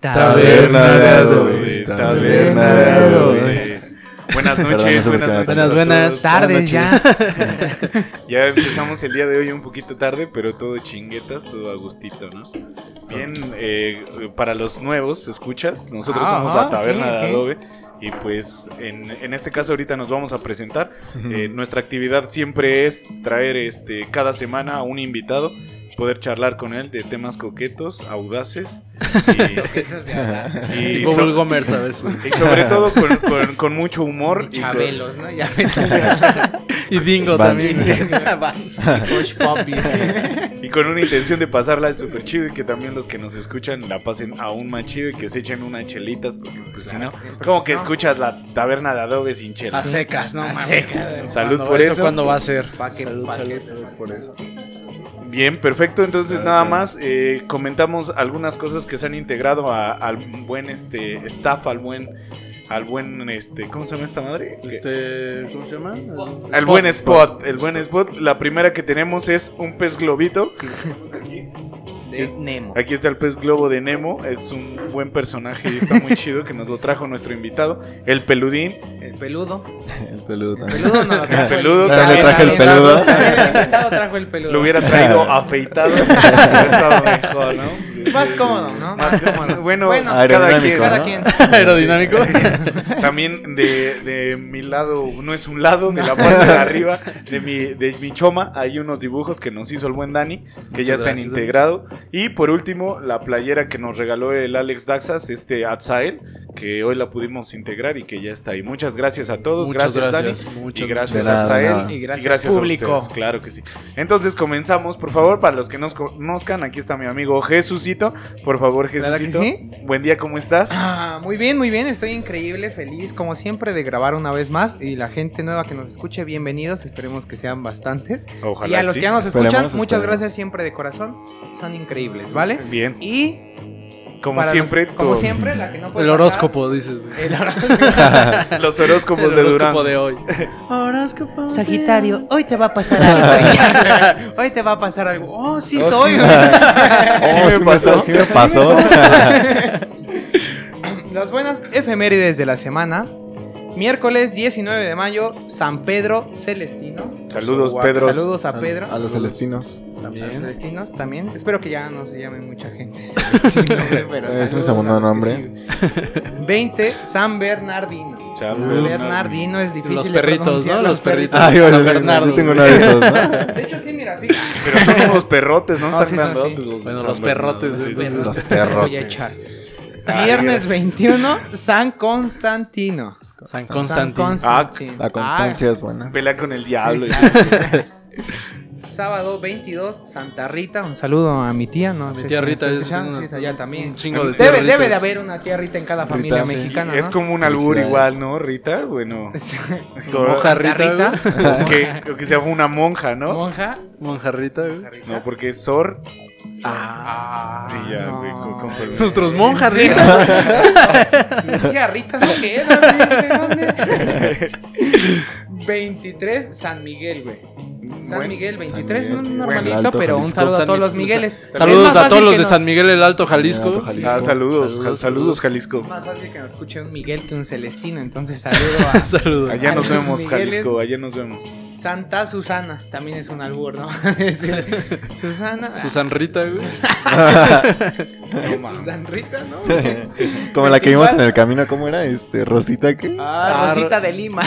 Taberna de adobe, taberna de adobe. Buenas Perdón, noches, no sé buenas noches. Buenas, buenas tardes ya. Ya empezamos el día de hoy un poquito tarde, pero todo chinguetas, todo a gustito, ¿no? Bien, eh, para los nuevos, ¿escuchas? Nosotros Ah, somos la ok, Taberna ok. de Adobe. Y pues en, en este caso ahorita nos vamos a presentar. Eh, nuestra actividad siempre es traer este cada semana a un invitado, poder charlar con él de temas coquetos, audaces y, y Google so- Gomer, ¿sabes? y sobre todo con, con- con mucho humor y con- Chabelos, ¿no? Ya Y Bingo Vans. también. Poppy. Y con una intención de pasarla súper chido y que también los que nos escuchan la pasen aún más chido y que se echen unas chelitas, porque pues si no, como que escuchas la taberna de Adobe sin A chelas. secas, ¿no? A secas. Salud ¿Cuándo- por eso. ¿Cuándo va a ser? Salud, Por eso. Bien, perfecto. Entonces nada más eh, comentamos algunas cosas que se han integrado a- al buen este staff, al buen, al buen este, ¿cómo se llama esta madre? Este, ¿cómo se llama? El buen spot, el buen spot. La primera que tenemos es un pez globito. que tenemos aquí. De Nemo. Aquí está el pez globo de Nemo, es un buen personaje y está muy chido que nos lo trajo nuestro invitado. El peludín, El peludo. El peludo El también. peludo no lo trajo. El peludo el- también. Le traje el peludo. También el invitado trajo el peludo. lo hubiera traído afeitado, hubiera estado mejor, ¿no? Más cómodo, ¿no? Más cómodo. Bueno, Bueno, cada aerodinámico, quien. Cada ¿no? quien. Aerodinámico. También de, de mi lado, no es un lado, de la parte de arriba, de mi, de mi choma, hay unos dibujos que nos hizo el buen Dani, que ya están gracias, integrados. Y por último, la playera que nos regaló el Alex Daxas, este Atzael, que hoy la pudimos integrar y que ya está ahí. Muchas gracias a todos, Muchas gracias, gracias, Dani. muchas, y gracias a Atzael. de nada. Y gracias, a público. ustedes, claro que sí. Entonces comenzamos, por favor, para los que nos conozcan, aquí está mi amigo Jesucito. Por favor, ¿Verdad que Jesucito. sí? Buen día, ¿cómo estás? Ah, muy bien, muy bien. Estoy increíble, feliz, como siempre, de grabar una vez más. Y la gente nueva que nos escuche, bienvenidos. Esperemos que sean bastantes. Ojalá y a los sí. que ya nos Esperemos, escuchan, muchas esperemos. gracias siempre de corazón. Son increíbles, ¿vale? Bien, Y como para siempre, los- como siempre, la que no puede El horóscopo, dices. El horóscopo. los horóscopos El de horóscopo Durán. de hoy. Horóscopo. Sagitario, hoy te va a pasar algo. hoy te va a pasar algo. Oh, sí soy. Oh, me sí pasó. Sí me pasó. Las buenas efemérides de la semana. Miércoles 19 de mayo, San Pedro Celestino. Saludos, Pedro. Saludos a Sal- Pedro. A los celestinos. A los También. celestinos también. Espero que ya no se llame mucha gente Celestino, pero Es mi segundo nombre. sí. 20, San Bernardino. San San Bernardino. Es difícil Los de perritos, pronunciar, ¿no? Los perritos. Ay, bueno, San Bernardo, yo tengo uno de esos, ¿no? De hecho, sí, mira, fíjate. Pero son unos perrotes, ¿no? No, Están sí son, sí. los Bueno, los Bernardo, perrotes, sí. Los Voy a perrotes. echar. Viernes Dios. 21, San Constantino. San Constantino. Constantino. La constancia es buena. Pelea con el Ah, diablo. sí, claro. Sábado 22, Santa Rita. Un saludo a mi tía, ¿no? Mi tía Rita es sí, allá también. Un chingo de Debe, debe de haber una tía Rita en cada familia Rita, sí. mexicana, Es ¿no? como un albur igual, ¿no, Rita? Bueno. Moja Rita, Santa O que, que sea una monja, ¿no? Monja. Monjarrita, güey. No, porque es Sor. Ah, Y ya, no. güey, conforme- Nuestros monjas. Rita. Decía Rita, no queda, güey, ¿de dónde? 23, San Miguel, güey. San Miguel 23, San Miguel. un normalito, Alto pero un Jalisco. saludo a todos los Mi- Migueles. Saludos a todos los de no- San Miguel el Alto Jalisco. Alto Jalisco. Ah, saludos, Saludos, saludos, Jalisco. Es más fácil que nos escuche un Miguel que un Celestino, entonces saludo a Saludos. Allá a nos los vemos, Migueles. Jalisco, allá nos vemos. Santa Susana, también es un albur, ¿no? Susana. Susanrita, güey. Susanrita, ¿no? Como la que vimos en el camino, ¿cómo era? Este, Rosita, ¿qué? Ah, Ah, Rosita Ro- de Lima.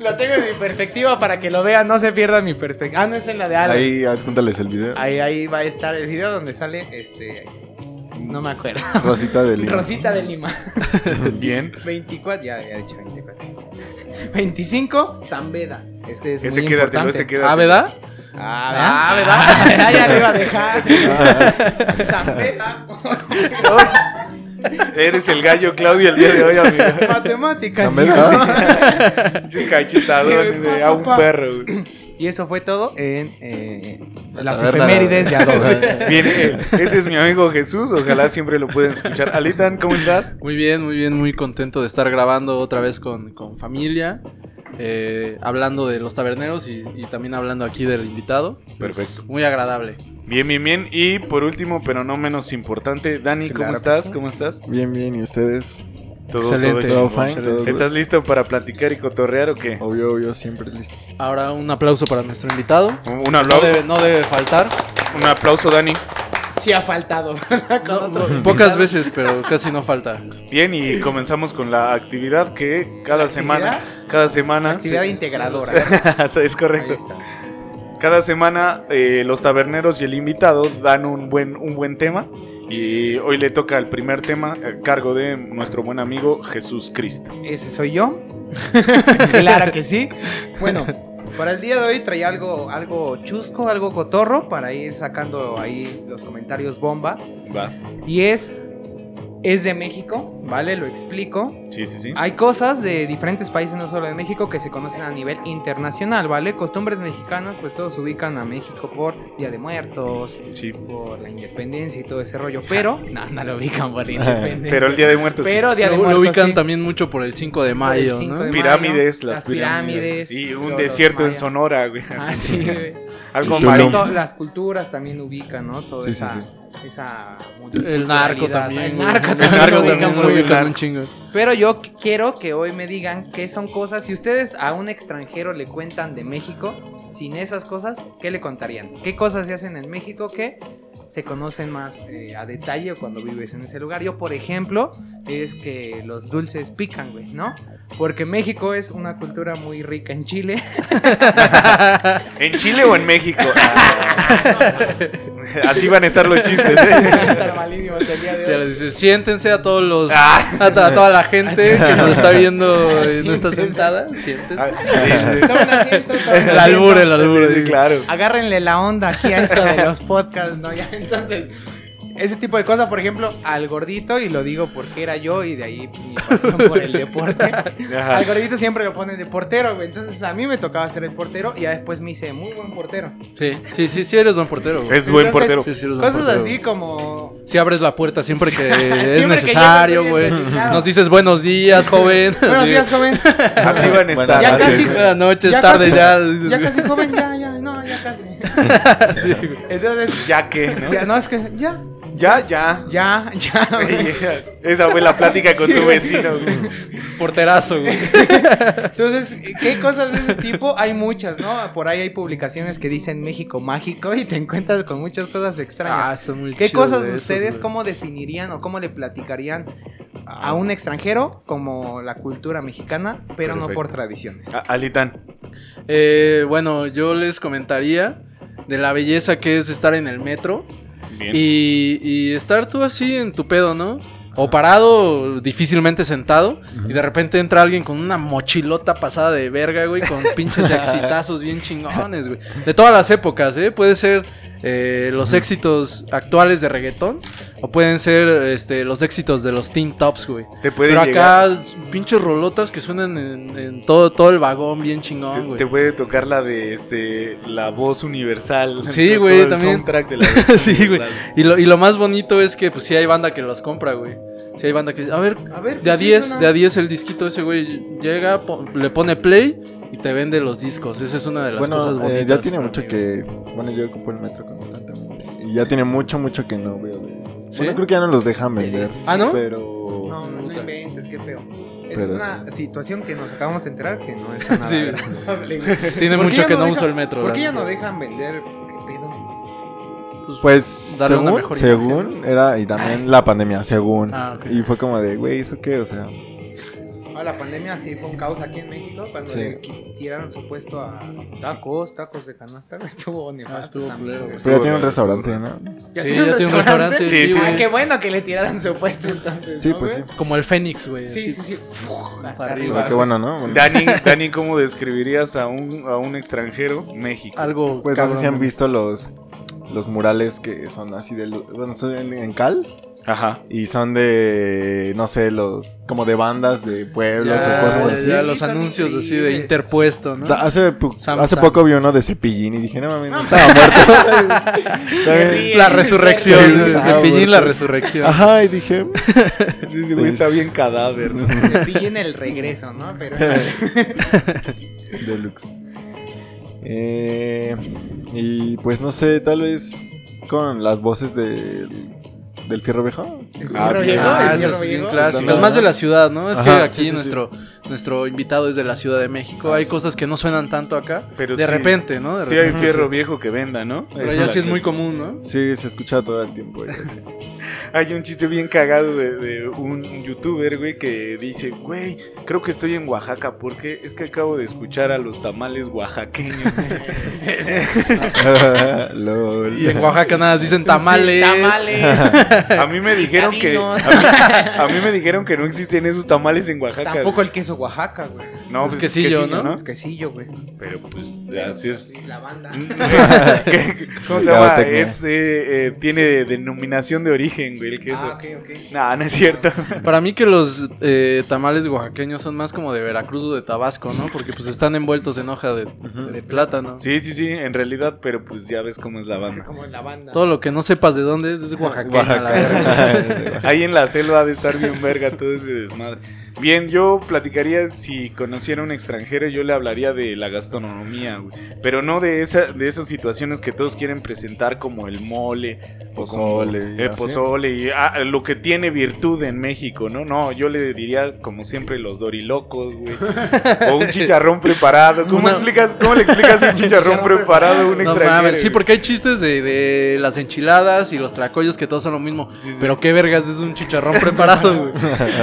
lo tengo en mi perspectiva para que lo vean, no se pierdan mi perspectiva. Ah, no es en la de Alan. Ahí, adjúntales el video. Ahí, ahí va a estar el video donde sale este. No me acuerdo. Rosita de Lima. Rosita de Lima. Bien. 24, ya, ya he dicho 24. 25, San Beda. Este es Ese muy quédatelo, importante. ese quédatelo. Ah, ¿verdad? Ah, Ah, ¿verdad? ya, ya lo iba a dejar. San Beda. Eres el gallo Claudio el día de hoy, amigo. Matemáticas. ¿no? Pinches cachetadones Sí, de pa, a un pa, perro, güey. Y eso fue todo en eh, las efemérides de Adobe. Bien, eh, ese es mi amigo Jesús. Ojalá siempre lo puedan escuchar. Alitan, ¿cómo estás? Muy bien, muy bien, muy contento de estar grabando otra vez con, con familia. Eh, hablando de los taberneros y, y también hablando aquí del invitado. Es Perfecto. muy agradable. Bien, bien, bien. Y por último, pero no menos importante, Dani, ¿cómo Claro estás? ¿Cómo estás? Bien, bien, ¿y ustedes? Todo, Excelente. todo Todo chingón. fine, todo ¿Estás listo para platicar y cotorrear o qué? Obvio, obvio, siempre listo. Ahora un aplauso para nuestro invitado. Un, un No aplauso, debe, no debe faltar. un aplauso, Dani. Sí ha faltado. Con No, otros no, pocas invitados. veces, pero casi no falta. Bien, y comenzamos con la actividad que cada ¿La semana, actividad? cada semana, Actividad integradora. es Ahí correcto. está. Cada semana eh, los taberneros y el invitado dan un buen, un buen tema. Y hoy le toca el primer tema a cargo de nuestro buen amigo Jesús Cristo. Ese soy yo. claro que sí. Bueno, para el día de hoy traía algo, algo chusco, algo cotorro para ir sacando ahí los comentarios bomba. Va. Y es, es de México, ¿vale? Lo explico. Sí, sí, sí. Hay cosas de diferentes países, no solo de México, que se conocen a nivel internacional, ¿vale? Costumbres mexicanas, pues todos ubican a México por Día de Muertos, Sí. por la independencia y todo ese rollo. Pero, no, no lo ubican por la independencia. Pero el Día de Muertos. sí. Pero Día de Lo, lo Muertos. ubican sí. también mucho por el 5 de mayo, 5 ¿no? de Pirámides, mayo, las, pirámides. Y un desierto en. Sonora, güey. Ah, así. sí, güey. Algo Las culturas también ubican, ¿no? Toda Sí, sí, esa, sí. Esa El narco también. El narco El también. narco también lo un chingo. Pero yo qu- quiero que hoy me digan qué son cosas. Si ustedes a un extranjero le cuentan de México, sin esas cosas, ¿qué le contarían? ¿Qué cosas se hacen en México que se conocen más eh, a detalle cuando vives en ese lugar? Yo, por ejemplo, es que los dulces pican, güey, ¿no? Porque México es una cultura muy rica en Chile. ¿En Chile o en México? Ah. Así van a estar los chistes. ¿eh? Ya hoy. les dice, siéntense a todos los, Ah. a, a toda la gente que nos está viendo y no está sentada, Ah, siéntense. tomen El albur, el albur. Sí, sí, claro. agárrenle la onda aquí a esto de los podcasts, ¿no? Ya, entonces, ese tipo de cosas, por ejemplo, al gordito, y lo digo porque era yo y de ahí mi pasión por el deporte. Ajá. Al gordito siempre lo ponen de portero, güey. Entonces a mí me tocaba ser el portero y ya después me hice muy buen portero. Sí, sí, sí, sí eres buen portero. güey. Es buen Entonces, portero. Sí, sí eres buen Cosas portero. así como. Si abres la puerta siempre que es necesario, güey. Nos dices buenos días, joven. Buenos días, joven. Así van a estar. Ya casi. Buenas noches, Ya tarde casi. ya. dices, Ya casi, joven, ya, ya, no, ya casi. Sí, güey. Entonces, Ya que, ¿no? ya, no, es que, ya, Ya, ya. ya, ya. güey. Esa fue la plática con Sí, tu güey. vecino. güey. Porterazo, güey. Entonces, ¿qué cosas de ese tipo? Hay muchas, ¿no? Por ahí hay publicaciones que dicen México mágico y te encuentras con muchas cosas Ah, extrañas. está muy ¿Qué chido cosas de esos, ustedes, güey. cómo definirían o cómo le platicarían a un extranjero como la cultura mexicana, pero no Perfecto. por tradiciones? A- Alitán. Eh, bueno, yo les comentaría de la belleza que es estar en el metro Bien. y, y estar tú así en tu pedo, ¿no? O parado, difícilmente sentado, y de repente entra alguien con una mochilota pasada de verga, güey, con pinches de exitazos bien chingones, güey. De todas las épocas, ¿eh? Puede ser eh, los éxitos actuales de reggaetón, o pueden ser este, los éxitos de los Teen Tops, güey. Te puede Pero llegar- acá, pinches rolotas que suenan en, en todo, todo el vagón bien chingón, Te, güey. te puede tocar la de este la voz universal. Sí, güey, también. soundtrack de la voz Sí, güey. Y lo, y lo más bonito es que, pues, sí hay banda que los compra, güey. Sí hay banda que... A ver, A ver, de a pues, sí, 10, suena. de a 10 el disquito ese, güey, llega, po- le pone play y te vende los discos. Esa es una de las Bueno, cosas eh, bonitas. ya tiene mucho mí, que. Bueno, yo ocupo el metro constantemente. Y ya tiene mucho, mucho que no veo de esos. ¿Sí? Bueno, creo que ya no los dejan vender. ¿Ah, no? Pero. No, no, Puta. inventes, qué feo. Esa Pero es una situación que nos acabamos de enterar que no está nada Sí. agradable. Tiene ¿Por qué mucho que no deja- uso el metro. ¿Por qué ya no dejan vender? ¿Qué pedo? Pues, Darle una según, mejor según era, y también la pandemia, según. Ah, ok. Y fue como de, güey, ¿eso qué? O sea, Ah, la pandemia sí fue un caos aquí en México cuando Sí. le tiraron su puesto a tacos, tacos de canasta. Estuvo nefasto Ah, estuvo también, pero ya tiene un restaurante, ¿no? ¿Ya Sí, tiene ya tiene un restaurante, sí, sí. Ah, qué bueno que le tiraron su puesto entonces. Sí, ¿no, pues güey? sí. Como el Fénix, güey. Sí, así. sí, sí. Uf, hasta arriba. arriba, Qué bueno, ¿no? Bueno, Dani, Dani, ¿cómo describirías a un, a un extranjero México? Algo. Pues no sé si han cabrón. visto los, los murales que son así de... Bueno, son en, en cal. Ajá. Y son de, no sé, los, como de bandas de pueblos Ya, o cosas así. ya los anuncios así de interpuesto, ¿no? Hace, Sam hace Sam. poco vi uno de Cepillín y dije, no mames, no estaba muerto. La resurrección, Sí, de Cepillín, la resurrección. Ajá, y dije, Sí, sí, güey, está bien cadáver, pillen el regreso, ¿no? Pero Deluxe. Eh, y pues no sé, tal vez con las voces del, del Fierro Viejo. Ah. Viejo, Ah, eso es bien clásico. Es más de la ciudad, ¿no? Es que aquí sí, sí, sí. nuestro, nuestro invitado es de la Ciudad de México. Ah, hay sí. cosas que no suenan tanto acá. Pero de sí- repente, ¿no? De Sí hay repente, fierro viejo que venda, ¿no? Pero allá sí es muy común, ¿no? Sí, se escucha todo el tiempo. ya. Hay un chiste bien cagado de, de un youtuber, güey, que dice, güey, creo que estoy en Oaxaca porque es que acabo de escuchar a los tamales oaxaqueños. Lol. Y en Oaxaca nada, dicen tamales. Sí, tamales. A mí me dijeron que a mí, a mí me dijeron que no existen esos tamales en Oaxaca. Tampoco el queso Oaxaca, güey. No, es pues, quesillo, ¿no? Es quesillo, güey. Pero pues así es. la banda. ¿Qué- ¿Cómo se llama? Es, eh, eh, tiene denominación de origen, güey, el queso. Ah, ok, ok. No, no es cierto. Para mí que los eh, tamales oaxaqueños son más como de Veracruz o de Tabasco, ¿no? Porque pues están envueltos en hoja de, de plátano. Sí, sí, sí, en realidad, pero pues ya ves cómo es la banda. Como la banda. Todo lo que no sepas de dónde es es oaxaqueño. a la verga. Oaxaca. Ahí en la selva ha de estar bien verga todo ese desmadre. Bien, yo platicaría si conociera a un extranjero, yo le hablaría de la gastronomía, güey. Pero no de esa, de esas situaciones que todos quieren presentar como el mole, como Pozole, así. pozole y ah, lo que tiene virtud en México, ¿no? No, yo le diría como siempre los dorilocos, güey. O un chicharrón preparado. ¿Cómo explicas, cómo le explicas un chicharrón preparado a un No extranjero? mames, sí, porque hay chistes de, de las enchiladas y los tracollos que todos son lo mismo. Sí, sí. Pero qué vergas es un chicharrón preparado, güey.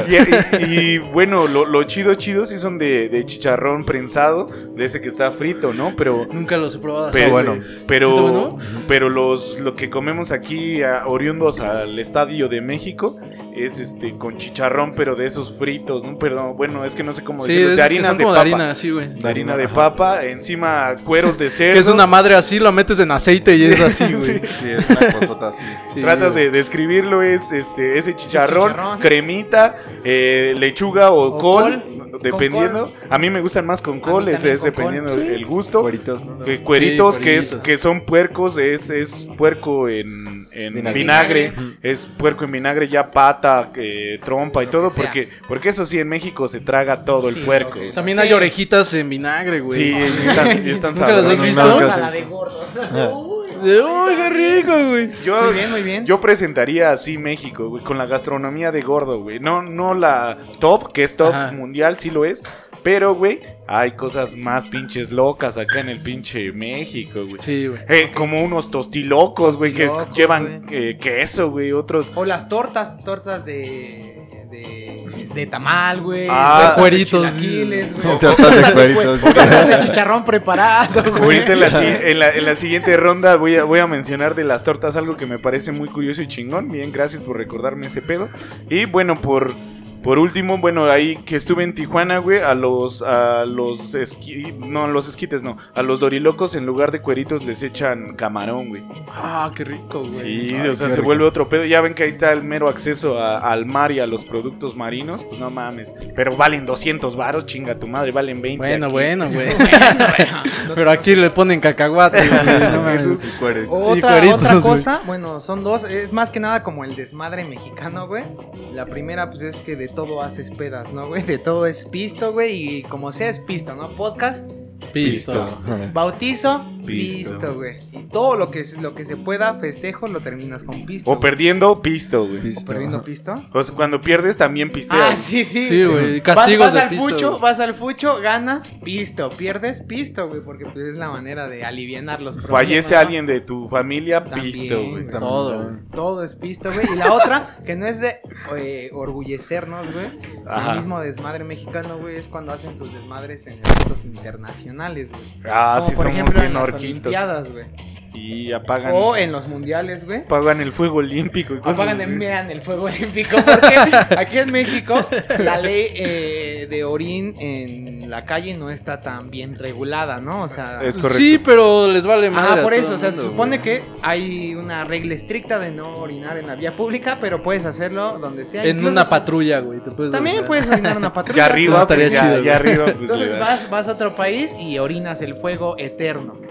Y, y- y, bueno, lo, lo chido, chido sí son de, de chicharrón prensado, de ese que está frito, ¿no? Pero, Nunca los he probado así. pero, bueno. ¿Sí está pero, bueno? pero los, lo que comemos aquí, a- oriundos al Estadio de México, es este con chicharrón, pero de esos fritos, ¿no? Perdón, bueno, es que no sé cómo Sí, decirlo, de harinas de como papa. de harina, sí, güey. De harina de papa, encima cueros de cerdo. Que es una madre así, lo metes en aceite y es así, güey. Sí. Sí, es una cosota así. Sí, Tratas de describirlo, es este ese chicharrón, chicharrón. cremita, eh, lechuga o, O col, col. dependiendo. A mí me gustan más con col, es, con dependiendo Sí. el gusto. Cueritos, ¿no? Que cueritos, Sí, que es que son puercos, es, es puerco en, en Vinagre. es puerco en vinagre ya pata, eh, trompa y Lo todo, que sea. porque porque eso sí en México se traga todo Sí, el puerco. ok. También Sí. hay orejitas en vinagre, güey. Sí, y están, y están ¿Nunca las has sabrosas. visto? No, Vamos no, a no. la de gordos. Uy. De, ¡Uy, qué rico, güey! Yo, Muy bien, muy bien. Yo presentaría así México, güey, con la gastronomía de gordo, güey. No, no la top, que es top Ajá. mundial, sí lo es. Pero, güey, hay cosas más pinches locas acá en el pinche México, güey. Sí, güey. Eh, como unos tostilocos, güey, que llevan eh, queso, güey, otros. O las tortas, tortas de. de. de tamal, güey. Ah, de cueritos. chilaquiles, güey. Tortas de cueritos. tortas de chicharrón preparado, güey. Ahorita en la, si- en la- en la siguiente ronda voy a, voy a mencionar de las tortas algo que me parece muy curioso y chingón. Bien, gracias por recordarme ese pedo. Y bueno, por, por último, bueno, ahí que estuve en Tijuana, güey, a los, a los esqui- no, a los esquites no, a los dorilocos en lugar de cueritos les echan camarón, güey. Ah, qué rico, güey. Sí, Ay, o sea, se rico. vuelve otro pedo. Ya ven que ahí está el mero acceso a- al mar y a los productos marinos, pues no mames. Pero valen 200 varos, chinga tu madre, valen 20. Bueno, aquí. bueno, güey. Pero aquí le ponen cacahuate, güey. No mames. Sí, cueritos. Otra, cueritos, otra güey. cosa, bueno, son dos, es más que nada como el desmadre mexicano, güey. La primera, pues es que de todo haces pedas, ¿no, güey? De todo es pisto, güey, y como sea es pisto, ¿no? Podcast, Pisto. bautizo, Pisto. pisto, güey. Y todo lo que, lo que se pueda, festejo, lo terminas con pisto. O güey. perdiendo, pisto, güey. O perdiendo pisto. O sea, cuando pierdes también pisteas. Ah, sí, sí. Sí, güey. Vas, Castigos vas de al pisto. fucho, güey. vas al fucho, ganas, pisto. Pierdes, pisto, güey, porque pues es la manera de alivianar los problemas. Fallece ¿no? alguien de tu familia, También, pisto, güey. güey. También, Todo, también. Todo es pisto, güey. Y la otra, que no es de eh, orgullecernos, güey. El mismo desmadre mexicano, güey, es cuando hacen sus desmadres en eventos internacionales, güey. Ah, Como sí, por somos ejemplo bien en las. Olimpiadas, güey. Y apagan, O en los mundiales, güey. apagan el fuego olímpico y cosas Apagan, así. envían el fuego olímpico porque aquí en México la ley eh, de orín en la calle no está tan bien regulada, ¿no? O sea, Es correcto. Sí, pero les vale más. Ah, por eso, o sea, se supone que hay una regla estricta de no orinar en la vía pública, pero puedes hacerlo donde sea. En incluso una patrulla, güey. También orinar. puedes orinar en una patrulla. Ya arriba, estaría pues, ya, chido, ya arriba, pues, Entonces vas, vas a otro país y orinas el fuego eterno.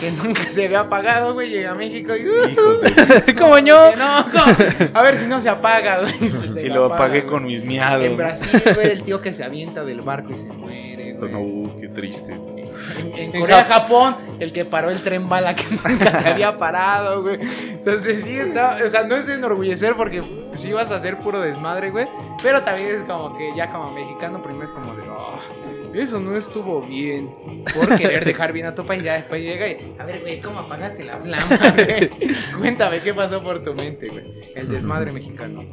Que nunca se había apagado, güey. Llega a México y. uh, de... Yo. que no, ¿cómo? A ver si no se apaga, güey. Si lo apaga, apagué güey. con mis miados. En Brasil, güey, el tío que se avienta del barco y se muere, güey. No, qué triste. En, en En Corea, Jap- Japón, el que paró el tren bala que nunca se había parado, güey. Entonces sí está, o sea, no es de enorgullecer porque sí vas a hacer puro desmadre, güey. Pero también es como que ya como mexicano primero es como de, "Oh, eso no estuvo bien. Por querer dejar bien a tu país, ya después llega y, a ver, güey, ¿cómo apagaste la flama? güey? Cuéntame qué pasó por tu mente, güey. El desmadre mexicano.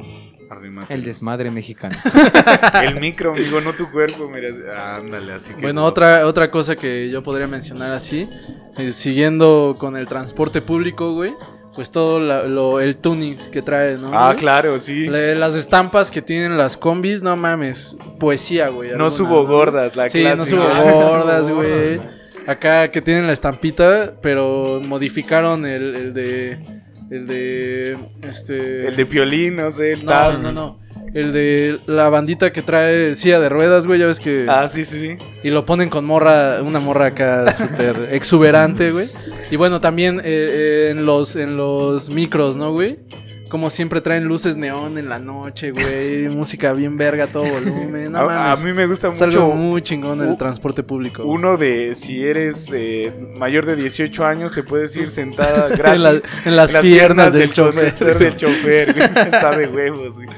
Arrímate. El desmadre mexicano. El micro, amigo, no tu cuerpo. Mira, ándale, así que. Bueno, otra, otra cosa que yo podría mencionar así, eh, siguiendo con el transporte público, güey, pues todo la- lo, el tuning que trae, ¿no? Ah, güey? claro, sí. Le- las estampas que tienen las combis, no mames, poesía, güey. No subo gordas, la Sí, no clásica. subo no subo gordas, güey. Acá que tienen la estampita, pero modificaron el, el de... El de... Este... El de piolín, no sé, el No, Taz. no, no. El de la bandita que trae silla de ruedas, güey, ya ves que... Ah, sí, sí, sí. Y lo ponen con morra, una morra acá súper exuberante, güey. Y bueno, también eh, eh, en, los, en los micros, ¿no, güey? Como siempre traen luces neón en la noche, güey. Música bien verga, a todo volumen. No a, a mames. mí me gusta Es algo mucho muy chingón el transporte público. güey. uno de si eres eh, mayor de 18 años, te puedes ir sentada gratis. en, las- en las piernas, del chofer. del chofer, güey. Está de huevos, güey.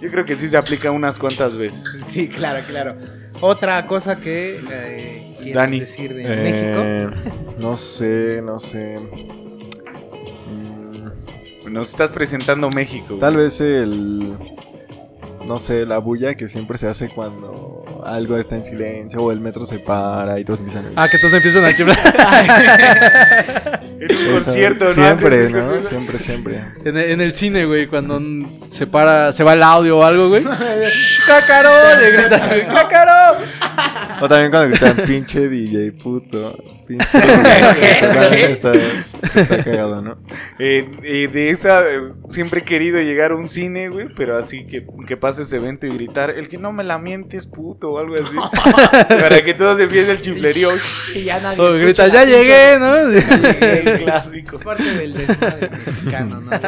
Yo creo que sí se aplica unas cuantas veces. Sí, claro, claro. Otra cosa que eh, quieres Dani. decir de Eh, México. No sé, no sé. Mm, Nos estás presentando México. Tal güey. vez el. No sé, la bulla que siempre se hace cuando algo está en silencio o el metro se para y todos empiezan a. Ah, que todos empiezan a chiflar. En un concierto, ¿no? Siempre, ¿no? Siempre, siempre. en, el, en el cine, güey, cuando se para, se va el audio o algo, güey. ¡Shh, ¡Cácaro! Le gritas. O también cuando gritan pinche DJ puto. Pinche DJ. También está, está cagado, ¿no? Eh, eh, de esa, eh, siempre he querido llegar a un cine, güey, pero así que, que pase ese evento y gritar, el que no me la mientes, puto, o algo así. para que todos empiece el chiflerío. Y ya nadie. O la ¡ya llegué! ¿no? el clásico. Parte del desmadre mexicano, ¿no? güey?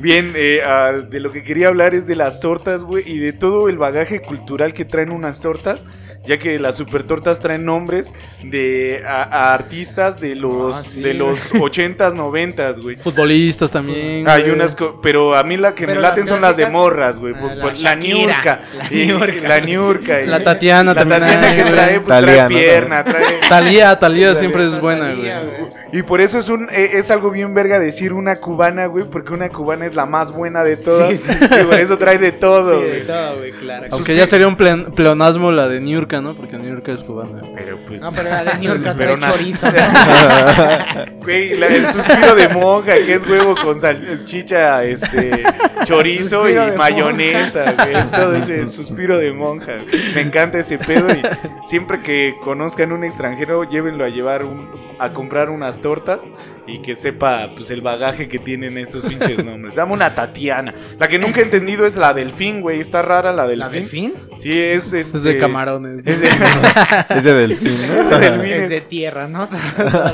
Bien, eh, ah, de lo que quería hablar es de las tortas, güey, y de todo el bagaje cultural que traen unas tortas, ya que las super tortas traen nombres de a, a artistas de los Ah, sí, de los 80s, 90s, güey. Futbolistas también. Hay güey. unas, co- pero a mí la que Pero me las laten son las de morras, güey. ah, la La Niurka. la Niurka. La Niurka. La Tatiana La también Tatiana hay, que güey. trae, pues, trae Talía, ¿no? pierna, trae... Talía, Talía Talía, siempre es buena, Talía, güey. güey. Y por eso es un eh, es algo bien verga decir una cubana, güey, porque una cubana es la más buena de todas. Sí, sí. Y por eso trae de todo, Sí, de güey. todo, güey, claro. Aunque ya sería un pleonasmo la de Niurka, ¿no? Porque Niurka es cubana. Pero pues No, pero la de New York Pero trae na- chorizo, ¿no? Güey, la- el suspiro de monja, que es huevo con salchicha, este, chorizo y mayonesa, güey. Es todo ese suspiro de monja. Me encanta ese pedo y siempre que conozcan un extranjero, llévenlo a llevar un, a comprar unas tortas y que sepa pues el bagaje que tienen esos pinches nombres. Dame una Tatiana. La que nunca he entendido es la delfín, güey. Está rara la delfín. ¿La delfín? Sí, es este, Es de camarones. ¿no? Es de, Es de delfín, Es de ¿no? delfín. Es de tierra, ¿no?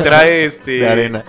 trae este De arena.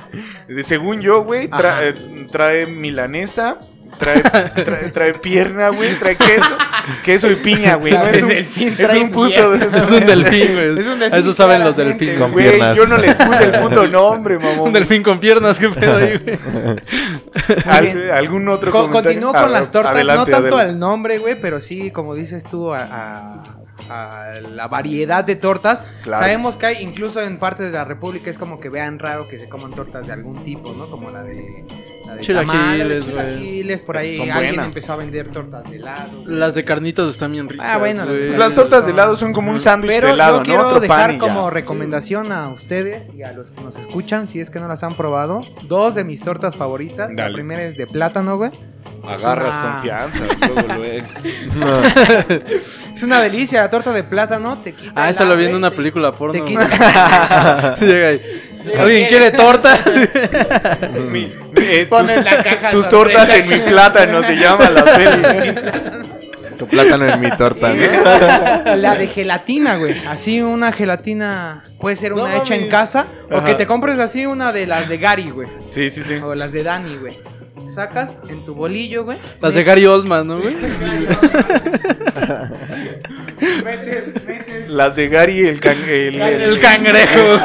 De- Según yo, güey, tra- eh, trae milanesa, trae, trae, trae pierna, güey, trae queso, queso y piña, güey. No es un, delfín es trae un puto. pierna. Es un delfín, güey. Es un delfín, Eso saben los delfines. Con Güey, piernas. yo no les puse el puto nombre, mamón. Un delfín con piernas, qué pedo ahí, güey. Al-. ¿Algún otro Co- comentario? continúo Ah, con las tortas, adelante, no tanto adelante. al nombre, güey, pero sí, como dices tú, a, a- a la variedad de tortas. Claro. Sabemos que hay, incluso en parte de la República, es como que vean raro que se coman tortas de algún tipo, ¿no? Como la de, la de Chilaquiles, chilaquiles, por ahí alguien buenas. empezó a vender tortas de helado. Las de carnitas están bien ricas. Ah, bueno, las-. Pues tortas de helado son como un sándwich Pero de helado, yo ¿no? quiero Otro dejar ya. como recomendación a ustedes y a los que nos escuchan, si es que no las han probado, dos de mis tortas favoritas. La primera es de plátano, güey. Agarras una- confianza. Luego, luego. Es una delicia la torta de plátano. Te quita Ah, eso lo vi en una película porno. Te quita. Llega ahí. ¿Alguien quiere torta? Mi- eh, Pones tus- la caja tus sorpresa. tortas en mi plátano se llama la peli. Tu plátano en mi torta, ¿no? La de gelatina, güey. Así una gelatina puede ser una No hecha en casa o que te compres así una de las de Gary, güey. Sí, sí, sí. O las de Dani, güey. Sacas en tu bolillo, güey. Las de Gary Oldman, ¿no, güey? Metes, metes. Las de Gary el, can- el, El cangrejo.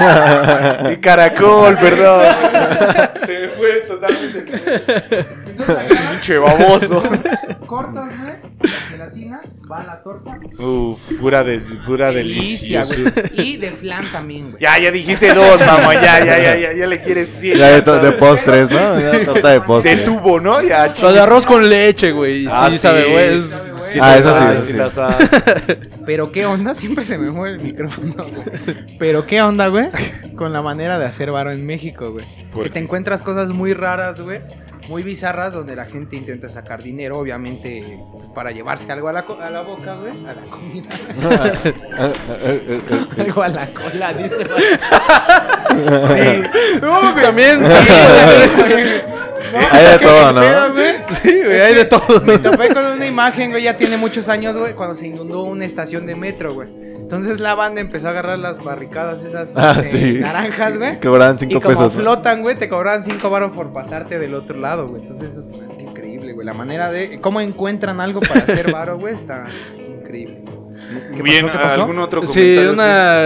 el caracol, perdón. Se me fue totalmente. Entonces agarras, Pinche baboso. cortas, güey. Gelatina, va a la torta. Uf, pura, des, pura Delicia, güey. Y de flan también, güey. Ya, ya dijiste dos, mamá. Ya, ya, ya, ya, ya le quieres decir. Ya de, to- de postres, ¿no? Una torta de De postres. tubo, ¿no? Ya, Lo de arroz con leche, güey. Sí, Ah, sabe, sí. güey. es- Sabe, güey. Sí, Ah, la eso sí, sabe, eso sí sí. la sabe. Pero qué onda, siempre se me mueve el micrófono, güey. Pero qué onda, güey, con la manera de hacer varo en México, güey. ¿Por Que qué? te encuentras cosas muy raras, güey. Muy bizarras donde la gente intenta sacar dinero, obviamente, pues, para llevarse algo a la, co- a la boca, güey. A la comida. algo a la cola, dice. güey. Sí. No, güey. También, Sí. No, Hay de es que todo, ¿no? pedo, güey, Sí, güey, hay de todo. me topé con una imagen, güey, ya tiene muchos años, güey, cuando se inundó una estación de metro, güey. Entonces la banda empezó a agarrar las barricadas esas Ah, sí. naranjas, güey. Cobraban Y cinco como pesos. ¿no? flotan, güey, te cobraban 5 baros por pasarte del otro lado, güey. Entonces eso se me hace increíble, güey. La manera de cómo encuentran algo para hacer varo, güey, está increíble. ¿Qué Bien, pasó? ¿Qué pasó? ¿algún otro Sí, una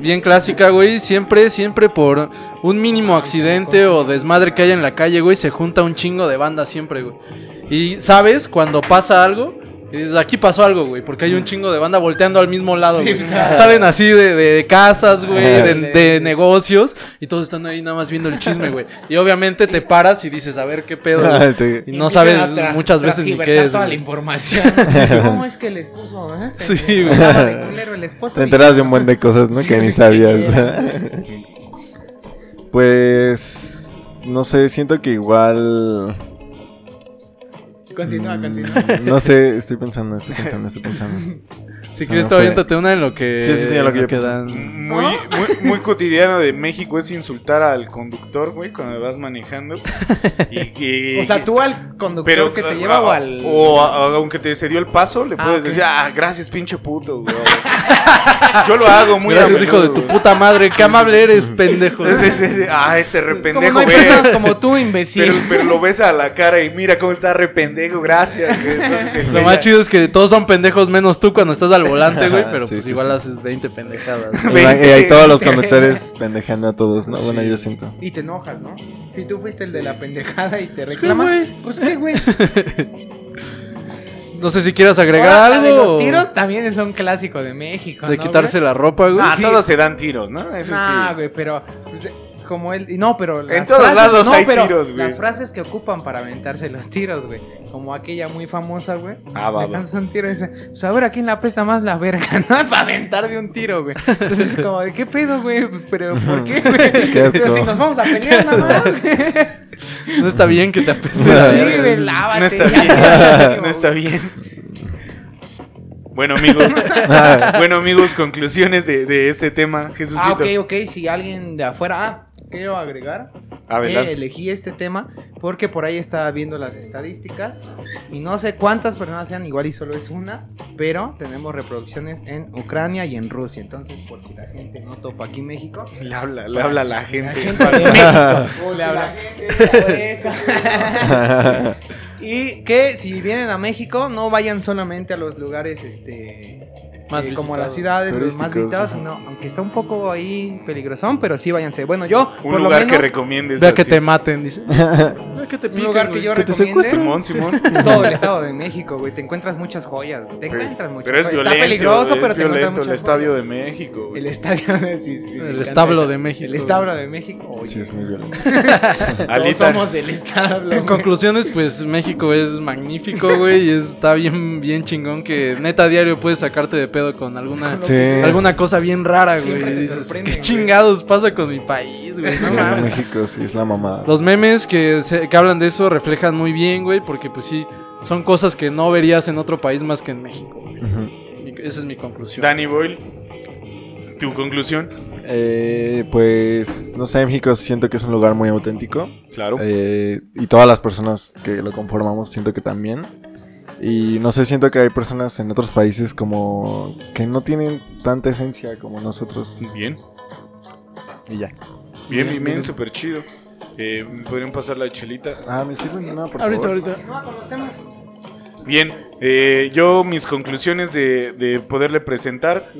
bien clásica, güey. Siempre, siempre por un mínimo accidente o desmadre que haya en la calle, güey, se junta un chingo de banda siempre, güey. Y sabes, cuando pasa algo, y dices, aquí pasó algo, güey, porque hay un chingo de banda volteando al mismo lado, Sí, güey. claro. Salen así de, de casas, güey, de, negocios, y todos están ahí nada más viendo el chisme, güey. Y obviamente te paras y dices, a ver qué pedo. Ah, sí. Y no sabes muchas veces ni qué es. toda güey. la información. ¿Cómo es que el esposo, eh? Se- Sí, güey. andaba de culero el esposo Te enteras de un buen de cosas, ¿no? Sí, que ni sabías. que pues. No sé, siento que igual. Continúa, mm, continúa. No sé, estoy pensando, estoy pensando, estoy pensando. Si quieres, fue. aviéntate una en lo que. Sí, sí, sí, en lo que yo pienso. dan. Muy, muy, muy cotidiano de México es insultar al conductor, güey, cuando vas manejando. Y, y- O sea, tú al conductor pero, que te ah, lleva o al. o a- aunque te cedió el paso, le Ah, puedes decir, ah, gracias, pinche puto, güey. Yo lo hago muy a Gracias, hijo de tu güey. puta madre. Qué amable eres, pendejo. Sí, sí, sí. Ah, este Como rependejo, no hay güey. personas como tú, imbécil. Pero, pero lo ves a la cara y mira cómo está rependejo, gracias. Entonces, Lo más ya- chido es que todos son pendejos menos tú cuando estás al volante, güey. Pero Sí, pues sí, igual sí. haces 20 pendejadas. Y, hay todos los conductores pendejando a todos, ¿no? Bueno, yo siento. Y te enojas, ¿no? Si tú fuiste el de la pendejada y te Pues, ¿qué, reclaman. güey? Pues qué, güey. No sé si quieras agregar Ahora, la algo. de los tiros también es un clásico de México. De ¿no, quitarse güey? la ropa, güey. Ah, Sí. todos se dan tiros, ¿no? Eso Nah, sí. güey, pero. pues, como él. No, pero. Las todos frases, lados no, hay pero tiros, güey. Las frases que ocupan para aventarse los tiros, güey. Como aquella muy famosa, güey. Ah, va, Le un tiro y dice, pues a ver a quién le apesta más la verga, ¿no? Para aventarse un tiro, güey. Entonces es como, ¿de qué pedo, güey? Pero ¿por qué, güey? Qué. Pero si nos vamos a pelear nada más, güey. No está bien que te apeste. Sí, así. güey, lávate. No está bien. no está bien. Bueno, amigos. bueno, amigos, conclusiones de, de este tema, Jesucito. Ah, ok, ok. Si alguien de afuera. Ah, quiero agregar Adelante. que elegí este tema porque por ahí estaba viendo las estadísticas y no sé cuántas personas sean, igual y solo es una, pero tenemos reproducciones en Ucrania y en Rusia. Entonces, por si la gente no topa aquí México, Le habla, le habla a la la gente. gente de México le habla. y que si vienen a México, no vayan solamente a los lugares este Más eh, como las ciudades los más ajá. no, aunque está un poco ahí peligrosón, pero sí váyanse. Bueno, yo Un por lugar lo que menos recomiendes. Vea que te maten, dice. Vea que te un piquen, lugar que yo Que te recomiende Simón, Simón. todo el estado de México, güey, te encuentras muchas joyas, güey. Te encuentras muchas Pero es joyas. violento. Está peligroso, es pero te encuentras violento muchas el estadio joyas. de México. güey. El estadio de sí, sí, El establo de México. El establo de México. Oye, Sí, es muy violento. todos somos del establo. En conclusiones, pues México es magnífico, güey, y está bien, bien chingón que neta diario puedes sacarte de pedo con alguna, Sí. alguna cosa bien rara, güey. Y dices, ¿qué güey". chingados pasa con mi país, güey? No Sí, mames. México sí es la mamada. Los memes que, se- que hablan de eso reflejan muy bien, güey, porque pues sí, son cosas que no verías en otro país más que en México. güey. Esa es mi conclusión. Danny Boyle, tu conclusión. Eh, pues, no sé, México siento que es un lugar muy auténtico. Claro. Eh, y todas las personas que lo conformamos siento que también. Y no sé, siento que hay personas en otros países como que no tienen tanta esencia como nosotros. Bien. Y ya. Bien, bien, Bien, súper chido. Eh, ¿me ¿Podrían pasar la chelita? Ah, ¿me sirven una, por ahorita, favor? ahorita. No conocemos. Bien, eh, yo mis conclusiones de, de poderle presentar,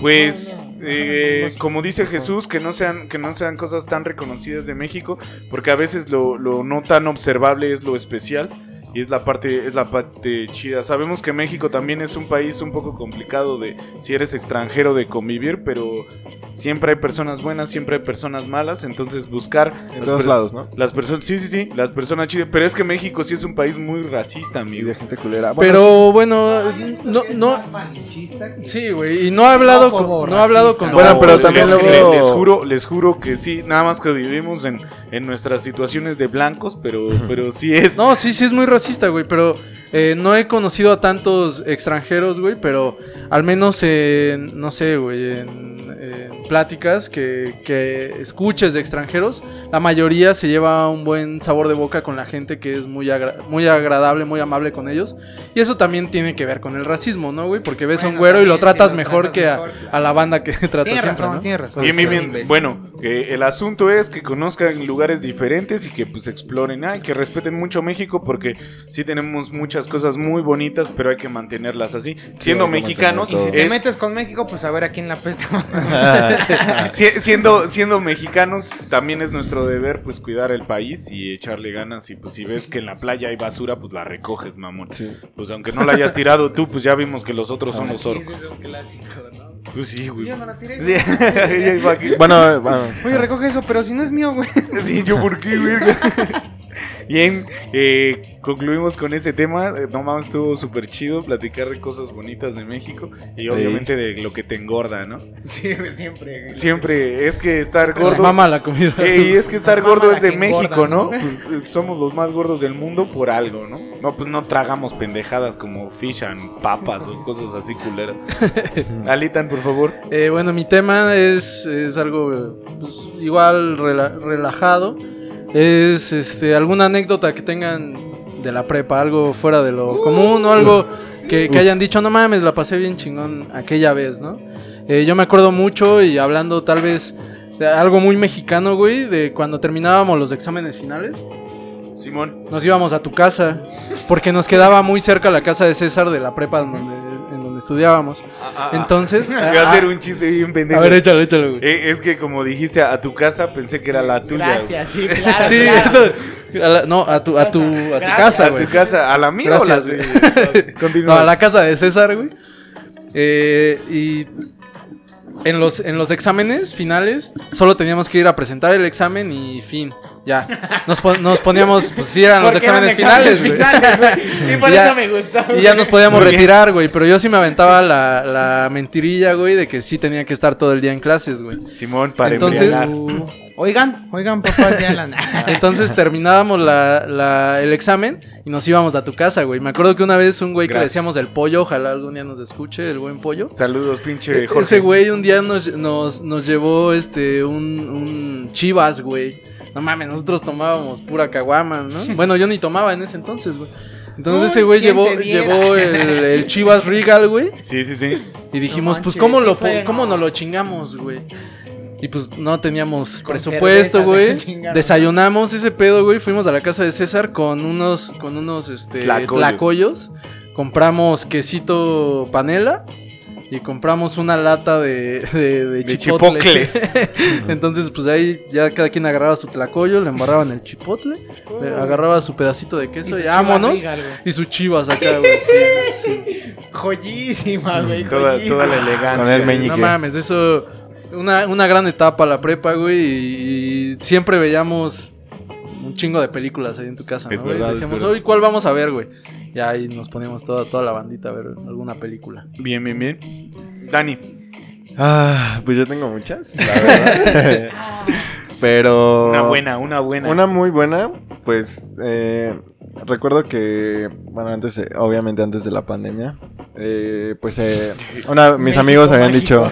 pues, eh, como dice Jesús, que no sean que no sean cosas tan reconocidas de México, porque a veces lo, lo no tan observable es lo especial y es la parte es la parte chida. Sabemos que México también es un país un poco complicado de si eres extranjero de convivir, pero siempre hay personas buenas, siempre hay personas malas, entonces buscar En las todos lados, ¿no? Las personas, sí, sí, sí, las personas chidas, pero es que México sí es un país muy racista, Y amigo. de gente culera. Bueno, Pero bueno, no, Es no, sí, güey, y no ha hablado Xenófobo, con, no ha hablado con. Bueno, pero también les, luego- les juro, les juro que sí, nada más que vivimos en, en nuestras situaciones de blancos, pero, pero sí es. No, sí, sí es muy racista, güey, pero eh, no he conocido a tantos extranjeros, güey, pero al menos en, no sé, güey, en, en pláticas que, que escuches de extranjeros, la mayoría se lleva un buen sabor de boca con la gente que es muy, agra- muy agradable, muy amable con ellos. Y eso también tiene que ver con el racismo, ¿no, güey? Porque ves a un Bueno, güero y lo tratas lo mejor tratas que a, mejor, claro. a la banda que trata siempre, razón, ¿no? tienes razón. Bien. Bueno, que el asunto es que conozcan lugares diferentes y que pues exploren, ay, que respeten mucho México porque sí tenemos muchas cosas muy bonitas, pero hay que mantenerlas así. Siendo que mexicanos, mantener Si te es- metes con México, pues a ver a quién la pesta. Si- siendo, siendo mexicanos, también es nuestro deber pues cuidar el país y echarle ganas. Y pues si ves que en la playa hay basura, pues la recoges, mamón. Sí. Pues aunque no la hayas tirado tú, pues ya vimos que los otros son los Sí, orcos. ese es un clásico, ¿no? Pues sí, güey. Yo no la tiré. Sí, ya iba aquí. Bueno, bueno. Oye, recoge eso, pero si no es mío, güey. Sí, yo por qué, verga? Bien, eh, concluimos con ese tema. Eh, No mames, estuvo súper chido platicar de cosas bonitas de México y obviamente de lo que te engorda, ¿no? Sí, siempre. Siempre es que estar Nos gordo. mama la comida. Eh, y es que estar Nos gordo es de México, engorda, ¿no? ¿no? Pues, eh, somos los más gordos del mundo por algo, ¿no? No, pues no tragamos pendejadas como fish and papas o cosas así culeras. Alitan, por favor. Eh, bueno, mi tema es, es algo pues, igual rela- relajado. Es este, alguna anécdota que tengan de la prepa, algo fuera de lo común o algo que, que hayan dicho, no mames, la pasé bien chingón aquella vez, ¿no? Eh, yo me acuerdo mucho y hablando tal vez de algo muy mexicano, güey, de cuando terminábamos los exámenes finales, Simón. nos íbamos a tu casa, porque nos quedaba muy cerca la casa de César de la prepa en donde, en donde estudiábamos. Entonces... Voy a hacer un chiste bien pendejo. A ver, échalo, échalo, güey. Eh, es que como dijiste a tu casa, pensé que era la tuya. güey. Gracias, sí, claro. Sí, claro. eso. a la- no, a tu, a tu, a tu casa, A güey. tu casa, a la mía o la? No, a la casa de César, güey. Eh, y en los, en los exámenes finales, solo teníamos que ir a presentar el examen y fin. Ya. Nos, pon- nos poníamos, pues sí, eran los exámenes finales, güey. finales, güey. Sí, por Ya. eso me gustó. Y ya nos podíamos Muy retirar, güey. Pero yo sí me aventaba la, la mentirilla, güey, de que sí tenía que estar todo el día en clases, güey. Simón, para Entonces- embriagar. Oigan, oigan, papás, ya la. Entonces terminábamos la, la- el examen y nos íbamos a tu casa, güey. Me acuerdo que una vez un güey que le decíamos el pollo, ojalá algún día nos escuche, el buen pollo. Saludos, pinche Jorge. Ese güey un día nos, nos, nos llevó este un, un chivas, güey. No mames, nosotros tomábamos pura caguama, ¿no? Bueno, yo ni tomaba en ese entonces, güey. Entonces Uy, ese güey ¿quién llevó, llevó el, el chivas Regal, güey. Sí, sí, sí. Y dijimos, manches, pues, ¿cómo, sí lo, fue, ¿cómo no. nos lo chingamos, güey? Y pues no teníamos Con presupuesto, güey. Desayunamos ese pedo, güey. Fuimos a la casa de César con unos, con unos, este, Tlacoyos. tlacoyos. Compramos quesito panela. Y compramos una lata de, de, de De chipotle. chipocles. Entonces, pues ahí ya cada quien agarraba su tlacoyo, le embarraban el chipotle, le agarraba su pedacito de queso y, su vámonos. Y su chivas acá, güey. sí, sí. Joyísima, güey. Toda, la elegancia. Con el meñique. No mames, eso. Una, una gran etapa la prepa, güey. Y, y siempre veíamos un chingo de películas ahí en tu casa, ¿no? Es verdad, es Decíamos, verdad. hoy, ¿cuál vamos a ver, güey? Y ahí nos poníamos toda, toda la bandita a ver alguna película. Bien, bien, bien. Dani. Ah, pues yo tengo muchas, la verdad. Pero. Una buena, una buena. Una muy buena, pues eh, recuerdo que, bueno, antes, eh, obviamente antes de la pandemia, eh, pues eh, una, mis amigos habían dicho,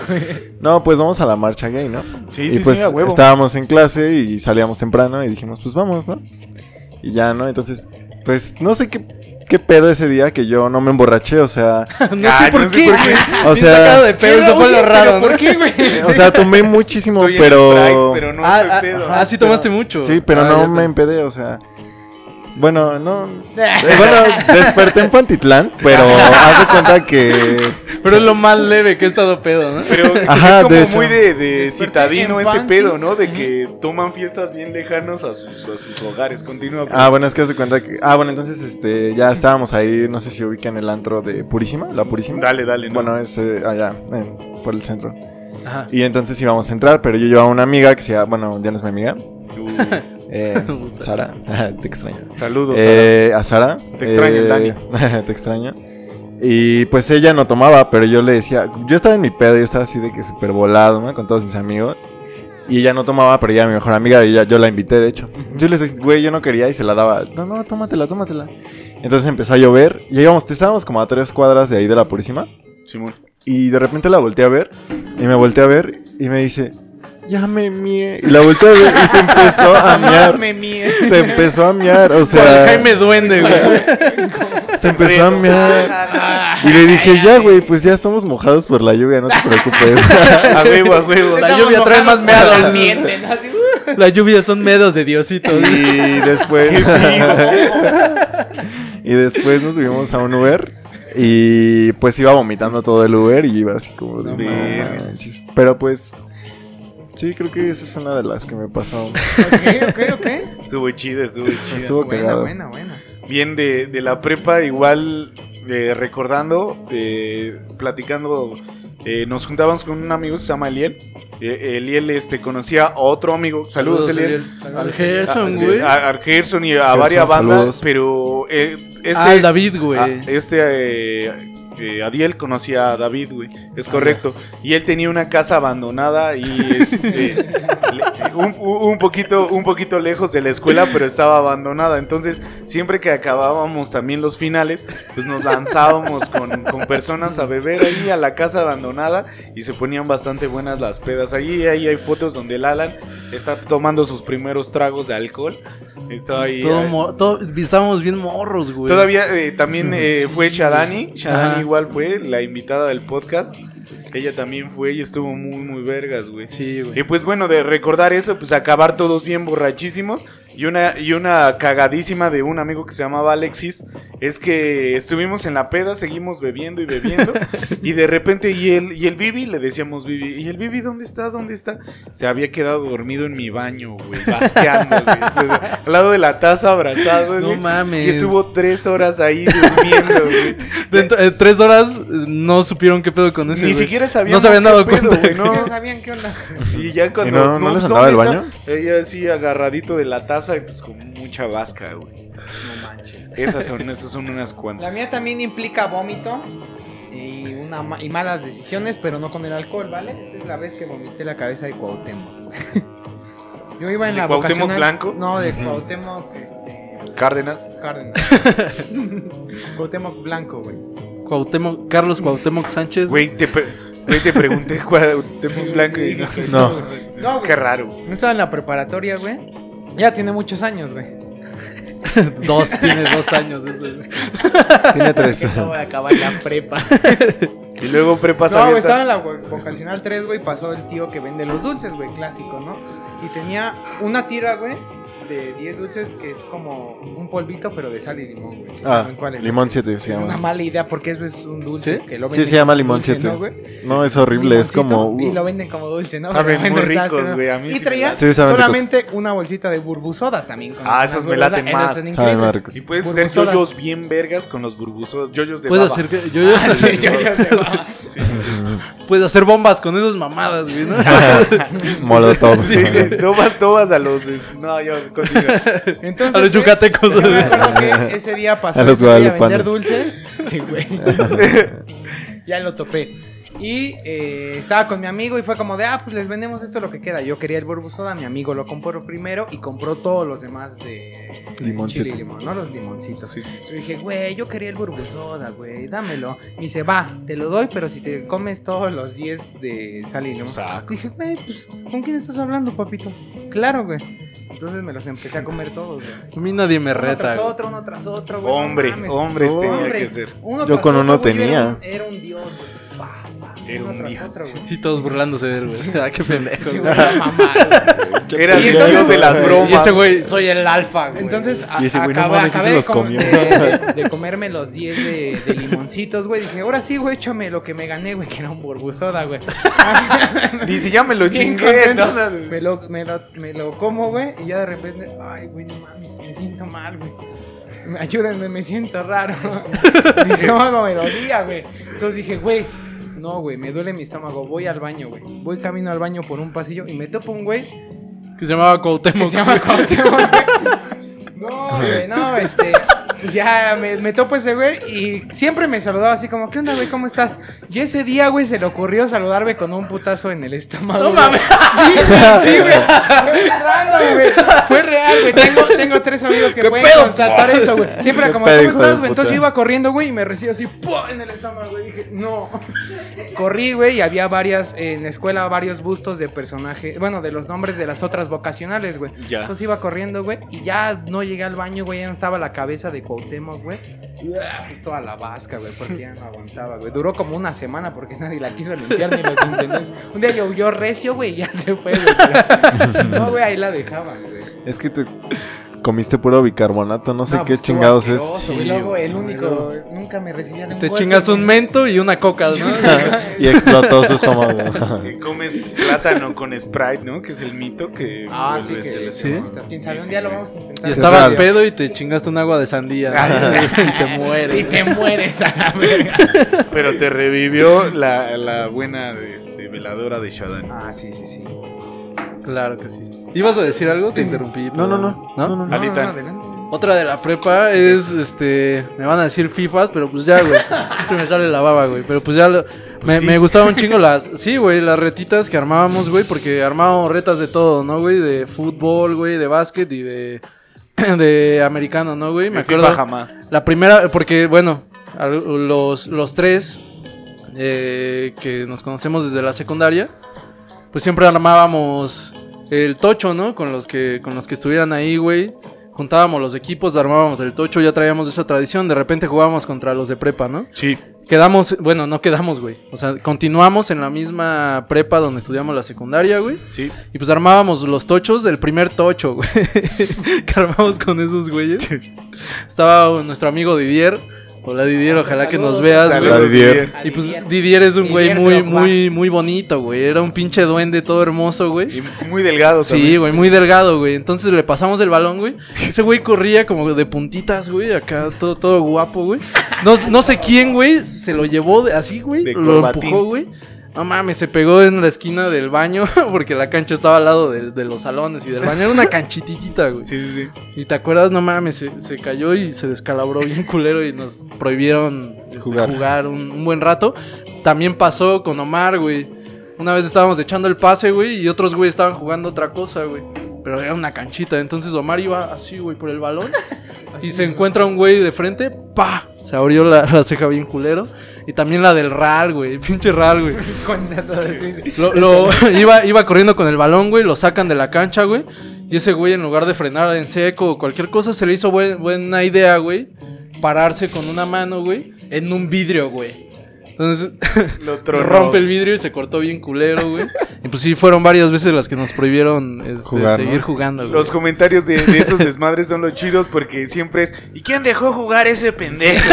no, pues vamos a la marcha gay, ¿no? Sí, y sí, pues sí, a huevo. estábamos en clase y salíamos temprano y dijimos, pues vamos, ¿no? Y ya, ¿no? Entonces, pues no sé qué, qué pedo ese día que yo no me emborraché, o sea, No sé por no qué, por qué. o Bien sacado sea, de pedo, eso fue lo raro, pero. ¿Por qué, güey? o sea, tomé muchísimo, Estoy en pero... Pero no ah, ah, pedo. ah, sí tomaste mucho. Sí, pero Ah, no me empedé, o sea. Bueno, no. eh, bueno, desperté en Pantitlán, pero haz de cuenta que. Pero es lo más leve que he estado pedo, ¿no? Pero Ajá, es como de hecho. muy de, citadino ese Pantis. pedo, ¿no? De que toman fiestas bien lejanos a sus, a sus hogares. Continúa. Ah, bueno, es que haz de cuenta que. Ah, bueno, entonces este ya estábamos ahí, no sé si ubican el antro de Purísima, la Purísima. Dale, dale. ¿no? Bueno, es eh, allá, en- por el centro. Ajá. Y entonces íbamos a entrar, pero yo llevaba una amiga que se llama, bueno, ya no es mi amiga, Uh, eh, Sara, te extraño. saludos. Eh, a Sara. Te extraño, eh, te extraño. Y pues ella no tomaba, pero yo le decía, yo estaba en mi pedo, yo estaba así de que súper volado, ¿no? Con todos mis amigos. Y ella no tomaba, pero ella era mi mejor amiga y ella- yo la invité, de hecho. Yo les dije, güey, yo no quería y se la daba. No, no, tómatela, tómatela. Entonces empezó a llover y íbamos, estábamos como a tres cuadras de ahí de la Purísima. Simón. Y de repente la volteé a ver y me volteé a ver y me dice, ya me mié. Y la volteé a ver y se empezó a miar. Mía. Se empezó a miar, o sea... Jaime Duende, güey. Se empezó a mear. Y le dije, ya, güey, pues ya estamos mojados por la lluvia, no te preocupes. A huevo, a huevo. La Estamos lluvia trae más meados. uh. La lluvia son medos de Diosito. y después. y después nos subimos a un Uber. Y pues iba vomitando todo el Uber y iba así como de. No. Pero pues. Sí, creo que esa es una de las que me pasó. Ok, ok, ok. Estuvo chido, estuvo chido. Estuvo Buena, cagado. buena, buena. Bien de, de la prepa, igual eh, recordando, eh, platicando, eh, nos juntábamos con un amigo que se llama Eliel. Eh, Eliel este, conocía a otro amigo. Saludos, Eliel. Eliel. Al Gerson, güey. A, a Gerson y a Gerson, varias bandas, saludos. pero eh, este, Ah, el David, güey. ah, este eh, Adiel conocía a David, güey, es correcto. Y él tenía una casa abandonada y este, le- un, un poquito, un poquito lejos de la escuela, pero estaba abandonada. Entonces, siempre que acabábamos también los finales, pues nos lanzábamos con, con personas a beber ahí a la casa abandonada y se ponían bastante buenas las pedas. Allí ahí hay fotos donde el Alan está tomando sus primeros tragos de alcohol. Está ahí. Todo ahí. mo- todo- estábamos bien morros, güey. Todavía eh, también eh, fue Shadani. Shadani. Igual fue la invitada del podcast. Ella también fue y estuvo muy, muy vergas, güey. Sí, güey. Y pues bueno, de recordar eso, pues acabar todos bien borrachísimos. Y una, y una cagadísima de un amigo que se llamaba Alexis. Es que estuvimos en la peda, seguimos bebiendo y bebiendo. y de repente, y el, y el Bibi, le decíamos Bibi, ¿y el Bibi dónde está? ¿Dónde está? Se había quedado dormido en mi baño, güey, basqueando, güey. Al lado de la taza abrazado, No mames. Y estuvo tres horas ahí durmiendo, güey. Dentro- eh, tres horas no supieron qué pedo con ese, Ni güey. siquiera sabían No se habían dado cuenta, güey, No ¿no? sabían qué onda. Y ya cuando. ¿Y no- no les andaba el ¿dónde baño? Ella así agarradito de la taza y pues con mucha vasca, güey. No manches. Esas son, esas son unas La cuantas. mía también implica vómito y, una ma- y malas decisiones, pero no con el alcohol, ¿vale? Esa es la vez que vomité la cabeza de Cuauhtémoc. Yo iba en ¿De la Cuauhtémoc vocacional- Blanco? No, de. Cuauhtémoc, este... Cárdenas. Cárdenas. Cuauhtémoc Blanco, güey. Cuauhtémoc- Carlos Cuauhtémoc Sánchez. Güey, te, pre- güey, te pregunté cuál Sí, blanco y No. No, güey. Qué raro. No estaba en la preparatoria, güey. Ya tiene muchos años, güey. Dos, tiene dos años eso, güey. Tiene tres. De acabar la prepa. Y luego prepas No, güey, estaba en la vo- vocacional 3, güey. Pasó el tío que vende los dulces, güey, clásico, ¿no? Y tenía una tira, güey, de 10 dulces que es como un polvito, pero de sal y limón, güey. ¿Sí Ah, saben cuál es? limón Es- siete es, se llama. una mala idea porque eso es un dulce ¿Sí? que lo Sí, venden se llama como limón dulce, siete. ¿no, güey? No, es horrible, es Limoncito, como. Y uh, lo venden como dulce, ¿no? Saben muy ricos, güey, a mí Y sí traía Sí, saben ricos. solamente una bolsita de burbusoda también. con Ah, esas me burbusodas. laten más. Saben más ricos. Y puedes hacer Burbusodas. yoyos bien vergas con los burbusos. Yoyos de Puedes baba. hacer que. Yo, yo- puedes hacer bombas con esas mamadas, güey, ¿no? Molotov. Sí, sí, tomas, tomas a los. No, yo continúa. Entonces, A los güey, yucatecos. Yo me acuerdo que ese día pasó A los a vender dulces. Este güey. ya lo topé. Y eh, estaba con mi amigo y fue como de, ah, pues les vendemos esto lo que queda. Yo quería el Burbu Soda, mi amigo lo compró primero y compró todos los demás de Limoncito. chile y limón, ¿no? Los limoncitos. Yo dije, güey, yo quería el Burbu Soda, güey, dámelo. Y dice, va, te lo doy, pero si te comes todos los 10 de sal y limón. Saco. Dije, güey, pues, ¿con quién estás hablando, papito? Claro, güey. Entonces me los empecé a comer todos, güey. A mí nadie me Uno reta. tras güey. otro, uno tras otro, güey. no Hombre, mames. hombres tenía Hombre, que ser. uno Yo tras con otro, uno güey, tenía. Era un, era un dios, güey. Era un tras güey. Y todos burlándose de él, güey. Ah, qué pendejo. Sí, güey. Era Y el entonces- dios de las bromas. Y ese güey, soy el alfa, güey. Entonces, a- Y ese güey, no acabé, se acabé de, los com- comió. de- comerme los 10 de, de limoncitos, güey. Dije, ahora sí, güey, échame lo que me gané, güey, que era un burbusoda, güey. Dice, ya me lo chingué. ¿no? Me lo, me, lo, me lo como, güey, y ya de repente, ay, güey, no mames, me siento mal, güey. Ayúdenme, me siento raro. mi estómago me dolía, güey. Entonces dije, güey, no, güey, me duele mi estómago. Voy al baño, güey. Voy camino al baño por un pasillo y me topo un güey Que se llamaba que Cuauhtémoc. se llama Cuauhtémoc, güey. No, güey, no, este. Ya me, me topo ese güey y siempre me saludaba así como, ¿qué onda, güey? ¿Cómo estás? Y ese día, güey, se le ocurrió saludarme con un putazo en el estómago. No güey. mames. Sí, sí, güey. Fue raro, güey. Fue real, güey. Tengo, tengo tres amigos que ¿Qué pueden pedo? constatar eso, güey. Siempre era como, ¿cómo estás, güey? Entonces yo iba corriendo, güey, y me recibo así, ¡pum! en el estómago, güey. Dije, no. Corrí, güey, y había varias, en la escuela, varios bustos de personajes, bueno, de los nombres de las otras vocacionales, güey. Ya. Entonces iba corriendo, güey, y ya no llegué al baño, güey, ya no estaba la cabeza de Cuauhtémoc, güey. Pues toda la vasca, güey, porque ya no aguantaba, güey. Duró como una semana porque nadie la quiso limpiar ni los intendentes. Un día llovió recio, güey, y ya se fue, güey. no, güey, ahí la dejaban, güey. Es que te comiste puro bicarbonato, no sé No, qué pues, chingados es. Sí, Luego, güey, el no, único, luego- nunca me recibía de un Te golpe, chingas un mento y una coca, ¿no? y explotó su estómago. Que comes plátano con Sprite, ¿no? Que es el mito que. Ah, sí, vuelves que el Sí. Quién sabe, un día lo vamos a intentar. Y estabas pedo y te chingaste un agua de sandía. Ay, y te mueres. Y te mueres a la verga. Pero te revivió la, la buena este, veladora de Shadan. Ah, sí, sí, sí. Claro que sí. ¿Ibas a decir algo? Te interrumpí. No, no, no. ¿No? No, no, no. Alita. Otra de la prepa es, este, me van a decir FIFAs, pero pues ya, güey. Esto me sale la baba, güey. Pero pues ya, lo- me, Sí. me gustaban un chingo las, sí, güey, las retitas que armábamos, güey, porque armábamos retas de todo, ¿no, güey? De fútbol, güey, de básquet y de, de americano, ¿no, güey? Me En FIFA acuerdo. jamás. La primera, porque bueno, los, los tres eh, que nos conocemos desde la secundaria, pues siempre armábamos el tocho, ¿no? Con los que, con los que estuvieran ahí, güey. Juntábamos los equipos, armábamos el tocho, ya traíamos esa tradición. De repente jugábamos contra los de prepa, ¿no? Sí. Quedamos, bueno, no quedamos, güey. O sea, continuamos en la misma prepa donde estudiamos la secundaria, güey. Sí. Y pues armábamos los tochos del primer tocho, güey. que armamos con esos güeyes. Estaba nuestro amigo Didier. Hola Didier, ojalá que nos veas, güey. Didier. Y pues Didier es un güey muy, muy, muy bonito, güey. Era un pinche duende todo hermoso, güey. Y muy delgado Sí, güey, muy delgado, güey. Entonces le pasamos el balón, güey. Ese güey corría como de puntitas, güey. Acá todo, todo guapo, güey. No, no sé quién, güey, se lo llevó de- así, güey. De Lo empujó, güey. No mames, se pegó en la esquina del baño porque la cancha estaba al lado de, de los salones y del baño. Era una canchititita, güey. Sí, sí, sí. Y te acuerdas, no mames, se, se cayó y se descalabró bien culero y nos prohibieron este, Jugar. jugar, un, un buen rato. También pasó con Omar, güey. Una vez estábamos echando el pase, güey, y otros güey estaban jugando otra cosa, güey. Pero era una canchita, entonces Omar iba así, güey, por el balón. y se encuentra un güey de frente, ¡pa! Se abrió la, la ceja bien culero. Y también la del Ral, güey, pinche Ral, güey. Lo, lo- iba, iba corriendo con el balón, güey, lo sacan de la cancha, güey. Y ese güey, en lugar de frenar en seco o cualquier cosa, se le hizo buen- buena idea, güey. Pararse con una mano, güey, en un vidrio, güey. Entonces, Lo tronó. rompe el vidrio y se cortó bien culero, güey. Y pues sí, fueron varias veces las que nos prohibieron este, Jugar, ¿no? seguir jugando, güey. Los comentarios de, de esos desmadres son los chidos porque siempre es ¿Y quién dejó jugar ese pendejo?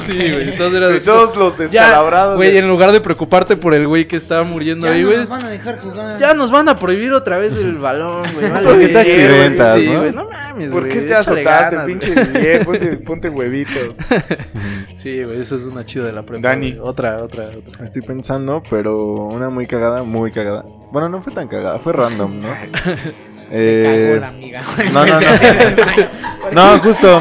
Sí, güey. Entonces era De todos los Ya, descalabrados. güey, de- en lugar de preocuparte por el güey que estaba muriendo Ya ahí, no güey. nos van a dejar jugar. Ya nos van a prohibir otra vez el balón, güey. Vale, ¿Por qué te güey. accidentas, Sí, no? güey, no mames, ¿Por güey, qué te azotaste, ganas, pinche güey. Ponte, ponte huevito. Sí, güey, eso es una chida de la prepa. Dani. Otra, otra, otra. Estoy pensando, pero una muy cagada, muy cagada. Bueno, no fue tan cagada, fue random, ¿no? Se Eh, cagó la amiga. no, no, no. No, justo.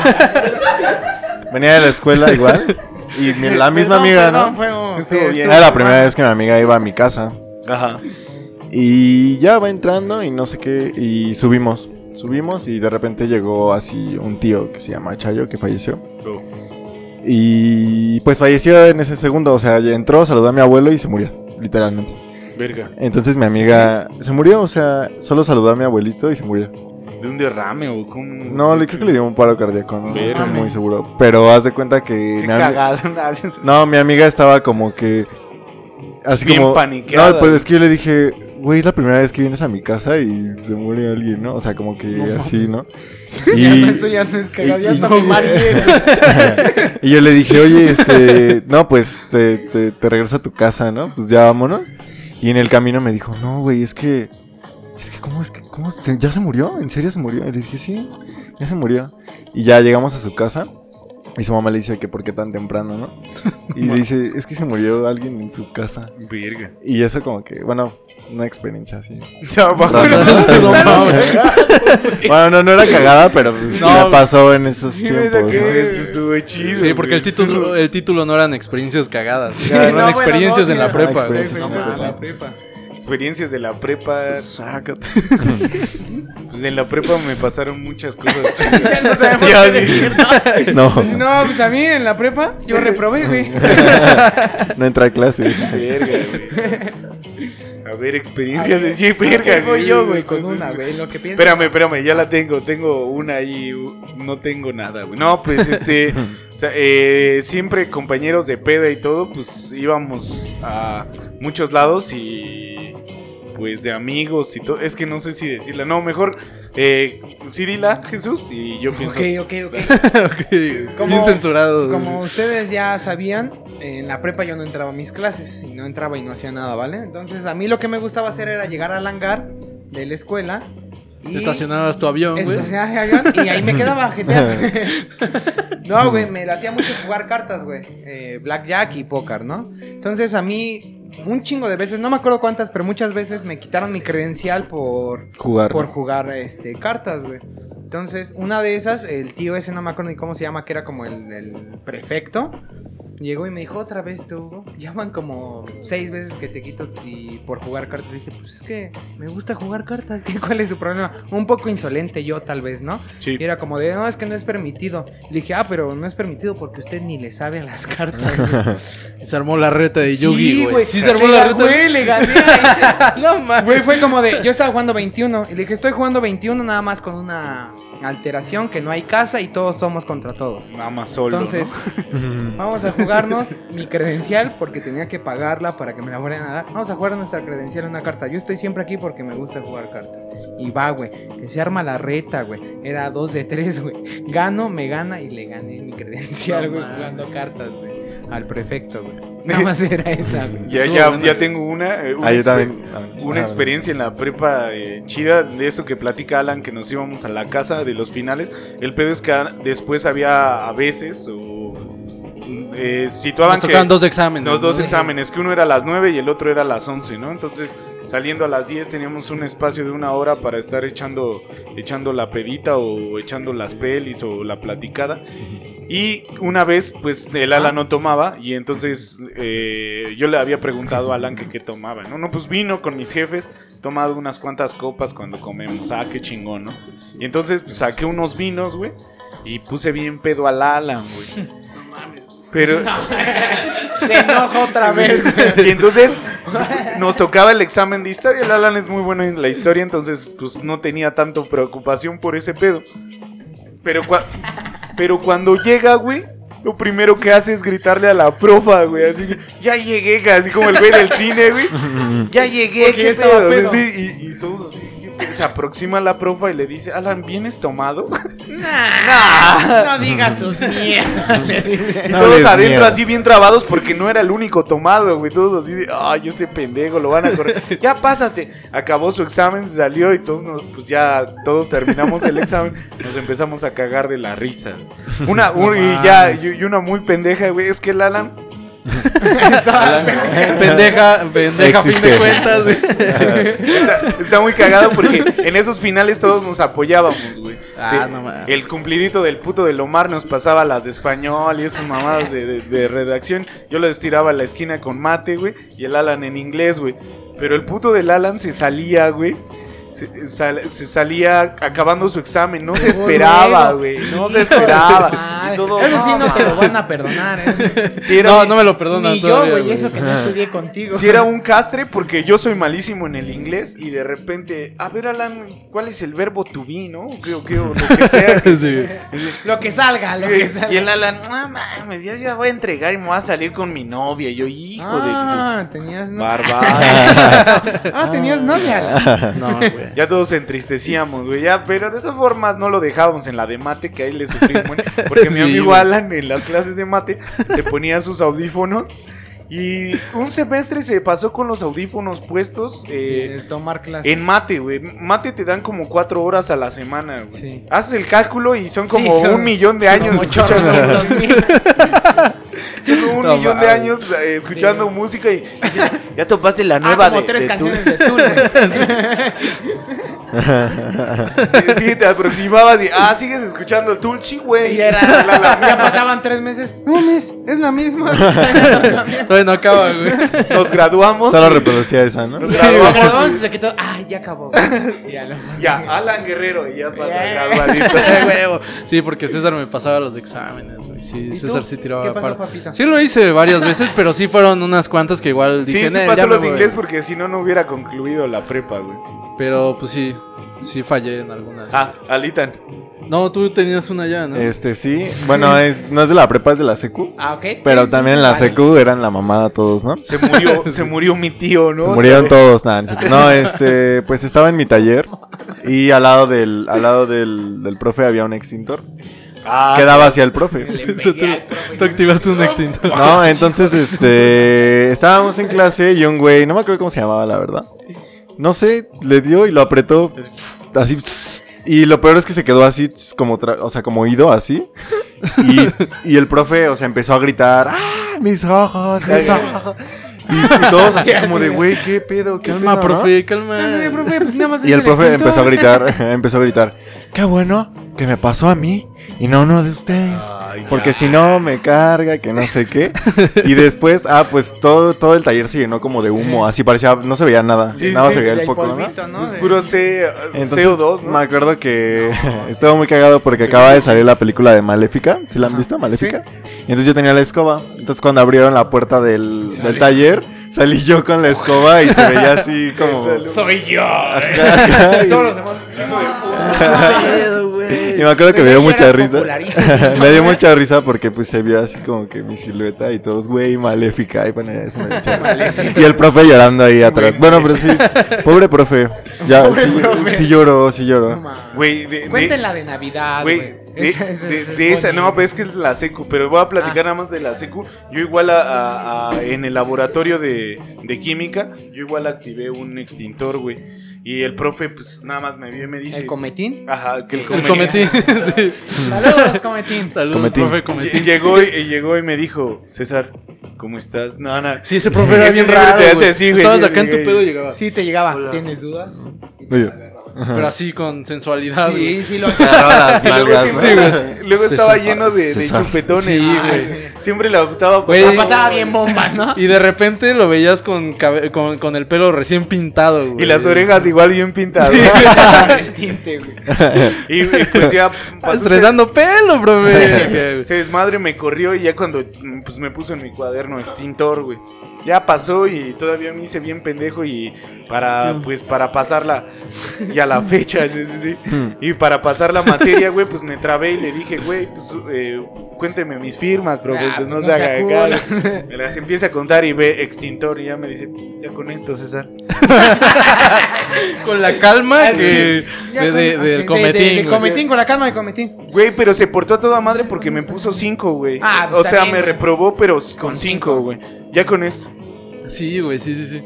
Venía de la escuela igual. Y mi- la misma amiga, ¿no? fue un- Estuvo bien. Era la primera vez que mi amiga iba a mi casa. Ajá. Y ya va entrando y no sé qué. Y subimos. Subimos y de repente llegó así un tío que se llama Chayo, que falleció. Oh. Y pues falleció en ese segundo. O sea, entró, saludó a mi abuelo y se murió. Literalmente. Verga. Entonces mi amiga se murió. O sea, solo saludó a mi abuelito y se murió. De un derrame o con. No, le creo que le dio un paro cardíaco. No, No estoy muy seguro. Pero haz de cuenta que. Qué mi. No, mi amiga estaba como que. Así Bien como. paniqueada. No, pues es que yo le dije, güey, es la primera vez que vienes a mi casa y se muere alguien, ¿no? O sea, como que No así, ¿no? Ya no, Y, esto ya no es cagado, y- ya y- hasta no, mareé. y yo le dije, oye, este. No, pues te, te, te regreso a tu casa, ¿no? Pues ya vámonos. Y en el camino me dijo, no, güey, es que. Es que, ¿cómo es que. ¿Cómo se- ¿Ya se murió? ¿En serio se murió? Y le dije, sí, ya se murió. Y ya llegamos a su casa. Y su mamá le dice que por qué tan temprano, ¿no? Y le dice, es que se murió alguien en su casa. Verga. Y eso como que, bueno, una experiencia así. No. Bueno, no, no era cagada, pero pues No. me pasó en esos Sí tiempos. saqué. ¿no? Eso estuvo chido. Sí, porque el título, el título no eran experiencias cagadas. Sí, eran no, bueno, experiencias no, en la prepa. experiencias No en la prepa. Experiencias de la prepa. Sácate. Pues en la prepa me pasaron muchas cosas. Ya no sabemos qué decir. No, Pues, no, pues a mí en la prepa yo reprobé, güey. no entré a clase. Verga, güey. A ver, experiencias de sí, verga. Voy yo, güey, con una, güey. Lo que. Espérame, espérame, ya la tengo. Tengo una ahí. u- No tengo nada, güey. No, pues este. o sea, eh, siempre compañeros de peda y todo, pues íbamos a muchos lados y. Pues de amigos y todo. Es que no sé si decirla. No, mejor. Eh, sí, dila, Jesús. Y yo pienso. Ok, ok, ok. Ok, Como- Bien censurado. Como ustedes ya sabían, en la prepa yo no entraba a mis clases y no entraba y no hacía nada, ¿vale? Entonces a mí lo que me gustaba hacer era llegar al hangar de la escuela y Estacionabas tu avión, güey. estacionar el avión y ahí me quedaba a jetear. no, güey, me latía mucho jugar cartas, güey. Eh, blackjack y póker, ¿no? Entonces a mí un chingo de veces, no me acuerdo cuántas, pero muchas veces me quitaron mi credencial por Jugar. por jugar este cartas, güey. Entonces, una de esas, el tío ese, no me acuerdo ni cómo se llama, que era como el, el prefecto, llegó y me dijo, otra vez tú, llaman como seis veces que te quito y por jugar cartas. dije, pues es que me gusta jugar cartas, ¿qué, ¿cuál es su problema? Un poco insolente yo, tal vez, ¿no? Sí. Y era como de, no, es que no es permitido. Le dije, ah, pero no es permitido porque usted ni le sabe a las cartas. güey". Se armó la reta de Sí, Yugi, güey. Sí, se armó Le la reta. Güey, le gané. No mames. Güey, fue como de, yo estaba jugando 21 y le dije, estoy jugando 21 nada más con una alteración, que no hay casa y todos somos contra todos. Nada más solo. Entonces, vamos a jugarnos mi credencial porque tenía que pagarla para que me la fueran a dar. Vamos a jugar nuestra credencial en una carta. Yo estoy siempre aquí porque me gusta jugar cartas. Y va, güey, que se arma la reta, güey. Era dos de tres, güey. Gano, me gana y le gané mi credencial, güey, jugando cartas, güey. Al prefecto, güey. Nada más era esa. Ya, ya, ya tengo una. eh, una Ah, yo exper- también. Una Ah, experiencia en la prepa eh, chida de eso que platica Alan, que nos íbamos a la casa de los finales. El pedo es que después había a veces o eh, situaban Nos que tocaban dos exámenes. los dos ¿no? exámenes, que uno era a las 9 y el otro era a las 11, ¿no? Entonces, saliendo a las 10 teníamos un espacio de una hora para estar echando, echando la pedita o echando las pelis o la platicada. Y una vez, pues, el Alan no tomaba y entonces eh, yo le había preguntado a Alan que qué tomaba, ¿no? No, pues vino con mis jefes, tomado unas cuantas copas cuando comemos. Ah, qué chingón, ¿no? Y entonces pues, saqué unos vinos, güey, y puse bien pedo al Alan, güey. Pero... Se enoja otra vez. Y entonces nos tocaba el examen de historia. El Alan es muy bueno en la historia, entonces pues no tenía tanto preocupación por ese pedo. Pero, cua- pero cuando llega, güey, lo primero que hace es gritarle a la profa, güey. Así que, ya llegué, así como el güey del cine, güey. Ya llegué, qué pedo. pedo. Sí, y, y todos así. Se aproxima la profa y le dice, Alan, ¿vienes tomado? Nah, no digas sus mierdas. No todos adentro mierda. así bien trabados porque no era el único tomado, güey. Todos así de, ay, este pendejo, lo van a correr. ya pásate. Acabó su examen, se salió y todos nos, pues ya todos terminamos el examen. Nos empezamos a cagar de la risa. Una, un- y ya, y, y una muy pendeja, güey. Es que el Alan. pendeja, pendeja, a fin de Existe. cuentas, güey. Está, está muy cagado porque en esos finales todos nos apoyábamos, güey. Ah, De- no mames. El cumplidito del puto del Omar nos pasaba las de español y esas mamadas de, de- de redacción. Yo les tiraba a la esquina con mate, güey, y el Alan en inglés, güey. Pero el puto del Alan se salía, güey. Se, sal- se salía acabando su examen, no se esperaba, güey. No se esperaba. Todo, Eso sí no te lo van a perdonar, ¿eh? Sí, era No, un- no me lo perdonan Ni yo, todavía, güey, eso que no estudié contigo. Si era un castre porque yo soy malísimo en el inglés y de repente, a ver Alan, ¿cuál es el verbo to be, no? O qué- o qué- o lo que sea. que- Sí. Lo que salga, lo que salga. y el Alan, no mames, ya, ya voy a entregar y me voy a salir con mi novia. Y yo, hijo Ah, tenías de novia. barbada. Ah, tenías novia. No, güey. Ya todos se entristecíamos, güey, ya, pero de todas formas no lo dejábamos en la de mate, que ahí le güey, porque mi amigo. Alan en las clases de mate se ponía sus audífonos y un semestre se pasó con los audífonos puestos. eh, Sí, tomar clases. En mate, güey. Mate te dan como cuatro horas a la semana, güey. Sí. Haces el cálculo y son Sí, como son- un millón de son años. Como escuchando- un millón de años eh, escuchando De- música y, y dices, ya topaste la Ah, nueva como de, tres de canciones Tool". de Tool. Sí, te aproximabas y, ah, sigues escuchando Tulchi, güey. Y era, La- la- ya pasaban tres meses. No, mes, es la misma. Bueno, acaba, güey. Nos graduamos. Solo reproducía esa, ¿no? Nos Sí, graduamos. perdón, se quitó. Ay, ya acabó. Y ya lo Ya, Alan Guerrero y ya graduadito. Huevo. Sí, porque César me pasaba los exámenes, güey. Sí, ¿Y César sí tiraba ¿Qué pasó, paro. papito? Sí lo hice varias veces, pero sí fueron unas cuantas que igual dije, Sí, sí "Nel, pasó los de voy". inglés porque si no, no hubiera concluido la prepa, güey. Pero pues sí, sí fallé en algunas. Ah, Alitan. No, tú tenías una ya, ¿no? Este, sí. Bueno, es, no es de la prepa, es de la secu. Ah, ok. Pero también en la Vale. secu eran la mamada todos, ¿no? Se murió, se murió mi tío, ¿no? Se murieron todos, nada, no, es cierto. no, este, pues estaba en mi taller y al lado del, al lado del, del profe había un extintor Ah, que daba hacia el profe. Le O sea, pegué al tú, profe. tú activaste un extintor. No, entonces, este, estábamos en clase y un güey, no me acuerdo cómo se llamaba, la verdad. No sé, le dio y lo apretó así. Y lo peor es que se quedó así, como, tra- o sea, como ido así. Y, y el profe, o sea, empezó a gritar, ¡ah, mis ojos, mis ojos! Y, y todos así como de, güey, ¿qué pedo? ¿Qué Calma, pedo, no?" profe, calma. Cálmame, profe, pues nada más Y el profe empezó a gritar, empezó a gritar, qué bueno que me pasó a mí y no a uno de ustedes. Ay, Porque si no me carga, que no sé qué. Y después, ah, pues todo, todo el taller se llenó como de humo, así parecía, no se veía nada, Sí, nada sí, se veía el foco, ¿no? polvito, ¿no? Pues puro C, Entonces, CO2, ¿no? me acuerdo que estuvo muy cagado porque acaba de salir la película de Maléfica. ¿Sí la han visto, Maléfica? Y entonces yo tenía la escoba. Entonces cuando abrieron la puerta del, del taller, salí yo con la escoba y se veía así como... Soy yo. Y- Todos los demás. Y me acuerdo que me dio Güey, mucha risa. me dio mucha risa porque pues se vio así como que mi silueta y todos, güey, maléfica. Y bueno, eso me. Y el profe llorando ahí atrás. Bueno, pero sí, pobre profe. Ya, Pobre sí, profe. sí lloró, sí lloró. Güey, de, Cuéntenla de Navidad, güey, güey. de, Esa- esa- de- esa es de esa, bonita. no, pues es que es la secu, pero voy a platicar Ah. nada más de la secu. Yo igual a, a- a- en el laboratorio de, de química, yo igual activé un extintor, güey. Y el profe, pues nada más me vio y me dice... ¿El cometín? Ajá, que el, El cometín. cometín. sí. Saludos, cometín. Saludos, Cometín. profe, cometín. Llegó y, y llegó y me dijo, César, ¿cómo estás? No, no. Sí, ese profe era bien raro, te hace güey. así, Estabas acá en tu güey. pedo y llegaba. Sí, te llegaba. ¿Tienes dudas? Oye. Pero así con sensualidad, güey. Sí, sí, lo las Y luego, estaba lleno de, chupetones. Sí, güey. Siempre gustaba. Güey, La pasaba bien bomba, ¿no? Y de repente lo veías con, cabe- con, con el pelo recién pintado, güey. Y las orejas igual bien pintadas. Tinte, güey. y, y pues ya. pasó Estrenando pelo, profe. Ese desmadre me corrió y ya cuando mm, pues me puso en mi cuaderno extintor, güey. Ya pasó y todavía me hice bien pendejo y para pues para pasarla y a la fecha, sí, sí, sí. Y para pasar la materia, güey, pues me trabé y le dije, güey, pues eh, cuénteme mis firmas, profe, Ah, pues no, no se haga acá. Me las empieza a contar y ve extintor y ya me dice, ya con esto, César. Con la calma Ah, que de, con- de- así, del de- cometín. de- cometín, con la calma de cometín. Güey, pero se portó a toda madre porque me puso cinco, güey. Ah, pues o sea, bien, me güey. reprobó, pero con cinco, güey. Ya con esto. Sí, güey, sí, sí, sí.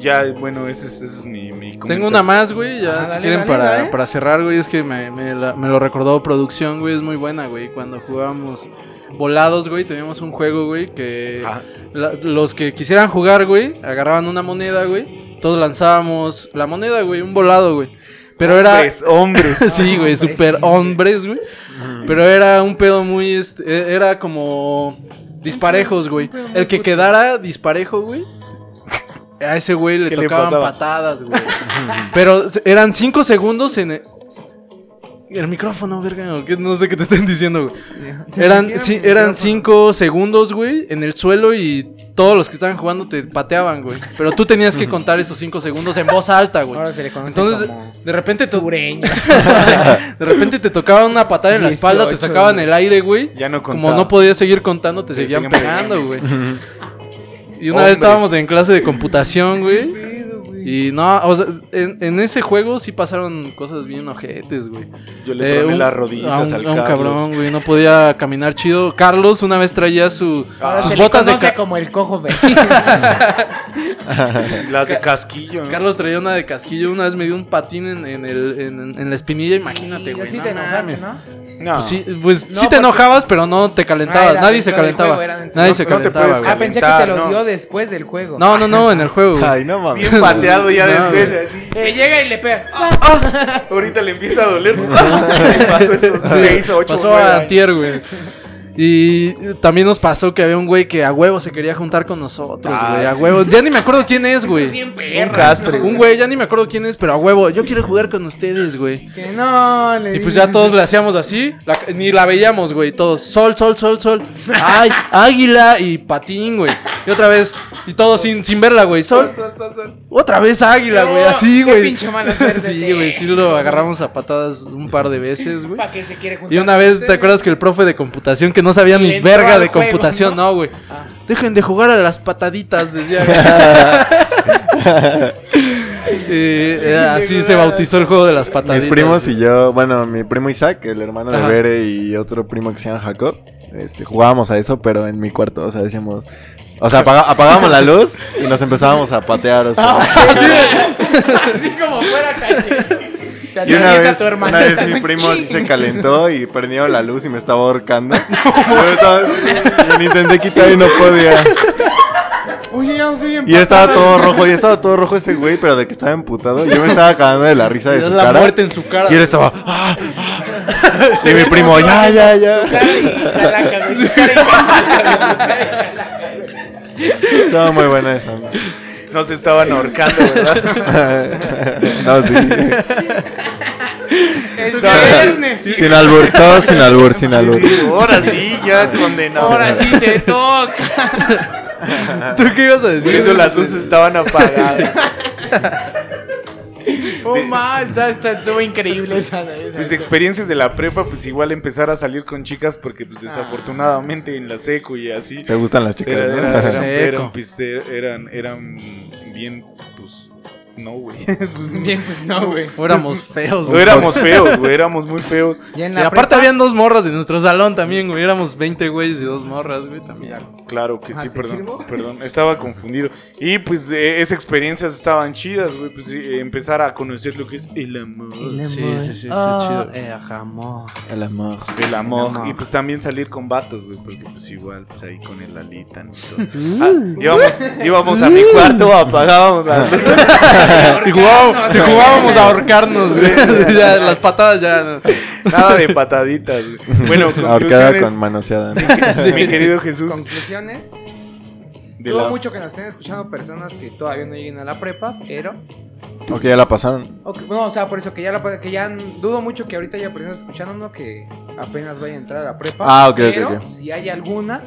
Ya, bueno, ese es, ese es mi, mi Tengo una más, güey, ya Ah, si dale, quieren dale, para, dale. para cerrar, güey, es que me, me la- me lo recordó producción, güey, es muy buena, güey, cuando jugábamos volados, güey, teníamos un juego, güey, que la- los que quisieran jugar, güey, agarraban una moneda, güey. Todos lanzábamos la moneda, güey, un volado, güey. Pero era... hombres, hombres. sí, güey, Hombres, super hombres, güey. Pero era un pedo muy, este, e- era como disparejos, güey. El que quedara disparejo, güey. A ese güey le ¿Qué le tocaban patadas, güey. Pero eran cinco segundos en el... Micrófono, verga, no sé qué te estén diciendo, güey. Se Eran, sí, eran micrófono. cinco segundos, güey, en el suelo y todos los que estaban jugando te pateaban, güey. Pero tú tenías que contar esos cinco segundos en voz alta, güey. Ahora se le conoce Entonces, como de repente, te, sureños. de repente te tocaba una patada en la espalda, te 18, sacaban el aire, güey. Ya no Como contaba. no podías seguir contando, te Te seguían seguían pegando, güey. Y una Hombre. vez estábamos en clase de computación, güey. Y no, o sea, en, en ese juego sí pasaron cosas bien ojetes, güey. Yo le Eh, troné un- las rodillas a un, al a un Carlos. cabrón, güey. No podía caminar chido. Carlos una vez traía su, sus se botas le de conoce ca- como el cojo güey. Las de casquillo, ¿no? Carlos traía una de casquillo. Una vez me dio un patín en, en el, en, en la espinilla. Imagínate, güey. Sí no te enojaste, mames. ¿no? No. Pues sí, pues No, sí te porque- enojabas, pero no te calentabas. Ah, era Nadie se dentro del calentaba. juego, era dentro. Nadie No- se no te calentaba, puedes güey. Ah, pensé que te lo no. dio después del juego. No, no, no, en el juego, güey. Ay, no mames. Bien pateado ya No, después, güey. así. Eh, llega y le pega. Ah, ahorita le empieza a doler. Le pasó esos o pasó a antier, güey. Y también nos pasó que había un güey que a huevo se quería juntar con nosotros, Ah, güey. a sí. huevo. Ya ni me acuerdo quién es, güey. Un castre. Un güey, ya ni me acuerdo quién es, pero a huevo. Yo quiero jugar con ustedes, güey. Que no, le Y pues ya todos le hacíamos así, la- ni la veíamos, güey, todos, sol, sol, sol, sol, ay, águila y patín, güey. Y otra vez, y todos sin, sin verla, güey, sol, Sol, sol, sol. otra vez águila, güey, así, qué güey. pinche mala Sí, güey, sí lo agarramos a patadas un par de veces, güey. ¿Para qué se quiere juntar Y una vez, ¿te acuerdas que el profe de computación que no sabía ni verga de juego, computación, ¿no? no, güey? Ah. Dejen de jugar a las pataditas, decía. Eh, eh, así se bautizó el juego de las pataditas. Mis primos y yo, bueno, mi primo Isaac, el hermano de Ajá. Bere y otro primo que se llama Jacob, este, jugábamos a eso, pero en mi cuarto, o sea, decíamos, o sea, apaga- apagábamos la luz y nos empezábamos a patear, o sea. Así como fuera calle. Y una vez, tu hermano. una vez mi primo sí se calentó y prendió la luz y me estaba ahorcando. Yo, estaba- yo intenté quitar y no podía. Oye, ya no soy Y estaba todo rojo, y estaba todo rojo ese güey, pero de que estaba emputado. Yo me estaba cagando de la risa de su la cara. muerte en su cara. Y él estaba. "Ah, ah". Y mi primo, ya, ya, ya. Su cara y calaca, güey. Su cara y calaca, güey. Su cara y calaca, güey. Estaba muy buena esa. ¿no? No se estaban ahorcando, ¿verdad? No, sí. Es viernes. sí. Sin albur, todo sin albur, sin albur. Sí, ahora sí, ya condenado. Ahora sí te toca. ¿Tú qué ibas a Por decir? eso las luces estaban apagadas. Oh, ma, está, está, estuvo increíble esa. esa- Mis experiencias de la prepa, pues igual empezar a salir con chicas porque pues desafortunadamente en la seco y así. ¿Te gustan las chicas? Era- no? era- eran, eran, pues, eran, eran bien, pues, no, güey. Pues, Bien, pues no, güey. O éramos feos, no güey. éramos feos, güey, éramos muy feos. Y en aparte prepa- habían dos morras de nuestro salón también, güey. Éramos 20 güeyes y dos morras, güey, también. Claro que Ah, sí, ¿te perdón, sirvo? perdón, estaba confundido. Y pues eh, esas experiencias estaban chidas, güey, pues eh, empezar a conocer lo que es el amor, El Sí, amor. sí, sí, sí, Ah, chido. El jamón. El amor. el amor. amor. Y pues también salir con vatos, güey, porque pues igual, pues ahí con el alita y todo. Uh. Ah, íbamos, íbamos a mi cuarto, apagábamos las luces. Y jugábamos, y jugábamos a ahorcarnos, güey. Ya, las patadas ya. no. Nada de pataditas. Bueno, Ahorcada con manoseada. ¿no? mi querido Jesús. Conclusiones. Dudo la- mucho que nos estén escuchando personas que todavía no lleguen a la prepa, pero. Ok, ya la pasaron. ok, no, o sea, por eso que ya la que ya dudo mucho que ahorita haya personas escuchándonos que apenas vaya a entrar a la prepa. Ah, ok, ok, pero ok. si hay alguna,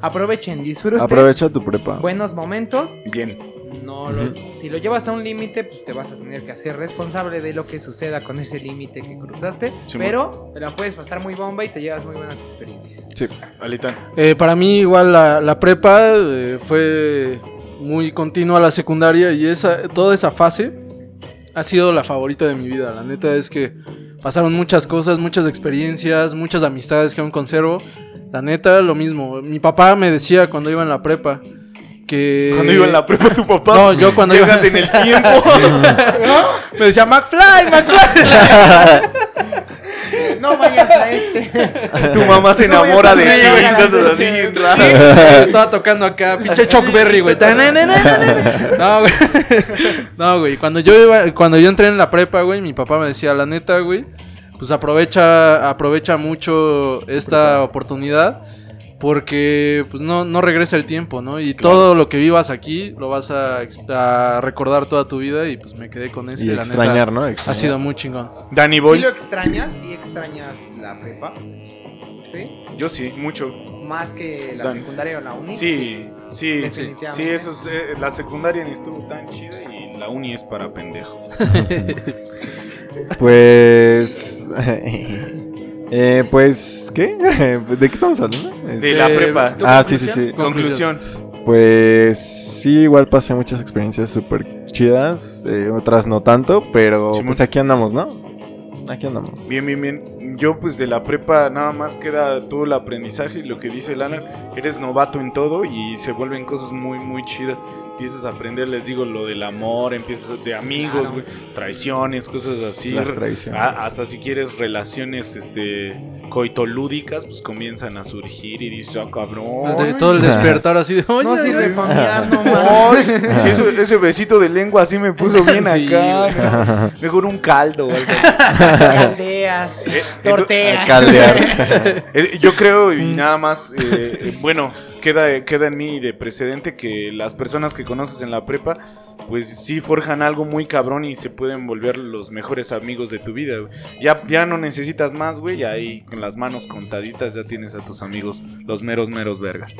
aprovechen, disfruten. Aprovecha tu prepa. Buenos momentos. Bien. No lo- si lo llevas a un límite, pues te vas a tener que hacer responsable de lo que suceda con ese límite que cruzaste. Sí, pero te la puedes pasar muy bomba y te llevas muy buenas experiencias. Sí. Alita. Eh, para mí, igual la, la prepa eh, fue muy continua la secundaria y esa, toda esa fase ha sido la favorita de mi vida. La neta es que pasaron muchas cosas, muchas experiencias, muchas amistades que aún conservo. La neta, lo mismo. Mi papá me decía cuando iba en la prepa que... Cuando iba en la prepa tu papá. No, yo cuando iba- en el tiempo. Me decía, McFly, McFly. No vayas a este. Tu mamá se No enamora de ti, güey, así bien. Estaba tocando acá, pinche Chuck Berry, güey. No, güey. No, güey. Cuando yo iba, cuando yo entré en la prepa, güey, mi papá me decía, la neta, güey, pues aprovecha, aprovecha mucho esta oportunidad. Porque pues no, no regresa el tiempo, ¿no? Y todo lo que vivas aquí lo vas a, recordar toda tu vida y pues me quedé con eso. Y la extrañar, neta, ¿no? Ha sido muy chingón. Danny ¿Sí Boy. lo extrañas? ¿Sí extrañas la prepa? ¿Sí? Yo sí, mucho. Más que la Dan- secundaria o la uni. Sí, sí, sí. Sí, eso es, eh, la secundaria ni estuvo tan chida y la uni es para pendejos. Pues. eh, pues. ¿Qué? ¿De qué estamos hablando? De la prepa. ¿tu Ah, sí, sí, conclusión? sí. Conclusión. Pues sí, igual pasé muchas experiencias súper chidas, eh, otras no tanto, pero pues aquí andamos, ¿no? Aquí andamos. Bien, bien, bien. Yo pues de la prepa nada más queda todo el aprendizaje y lo que dice el Alan, eres novato en todo y se vuelven cosas muy, muy chidas. Empiezas a aprender, les digo, lo del amor, empiezas de amigos, güey, traiciones, cosas así. Las traiciones. Ah, hasta si quieres relaciones este coitolúdicas, pues comienzan a surgir y dices, ah, cabrón. Desde todo el despertar así de, oye, No sirve güey". para no mames. sí, eso- ese besito de lengua así me puso bien Sí, acá. ¿no? Mejor un caldo o algo así. Caldeas, Eh, torteas. Caldear. Eh, Yo creo, y Mm. nada más, eh, eh, bueno, queda, queda en mí de precedente que las personas que conoces en la prepa, pues sí forjan algo muy cabrón y se pueden volver los mejores amigos de tu vida. güey. Ya, ya no necesitas más, güey, ahí con las manos contaditas ya tienes a tus amigos, los meros, meros vergas.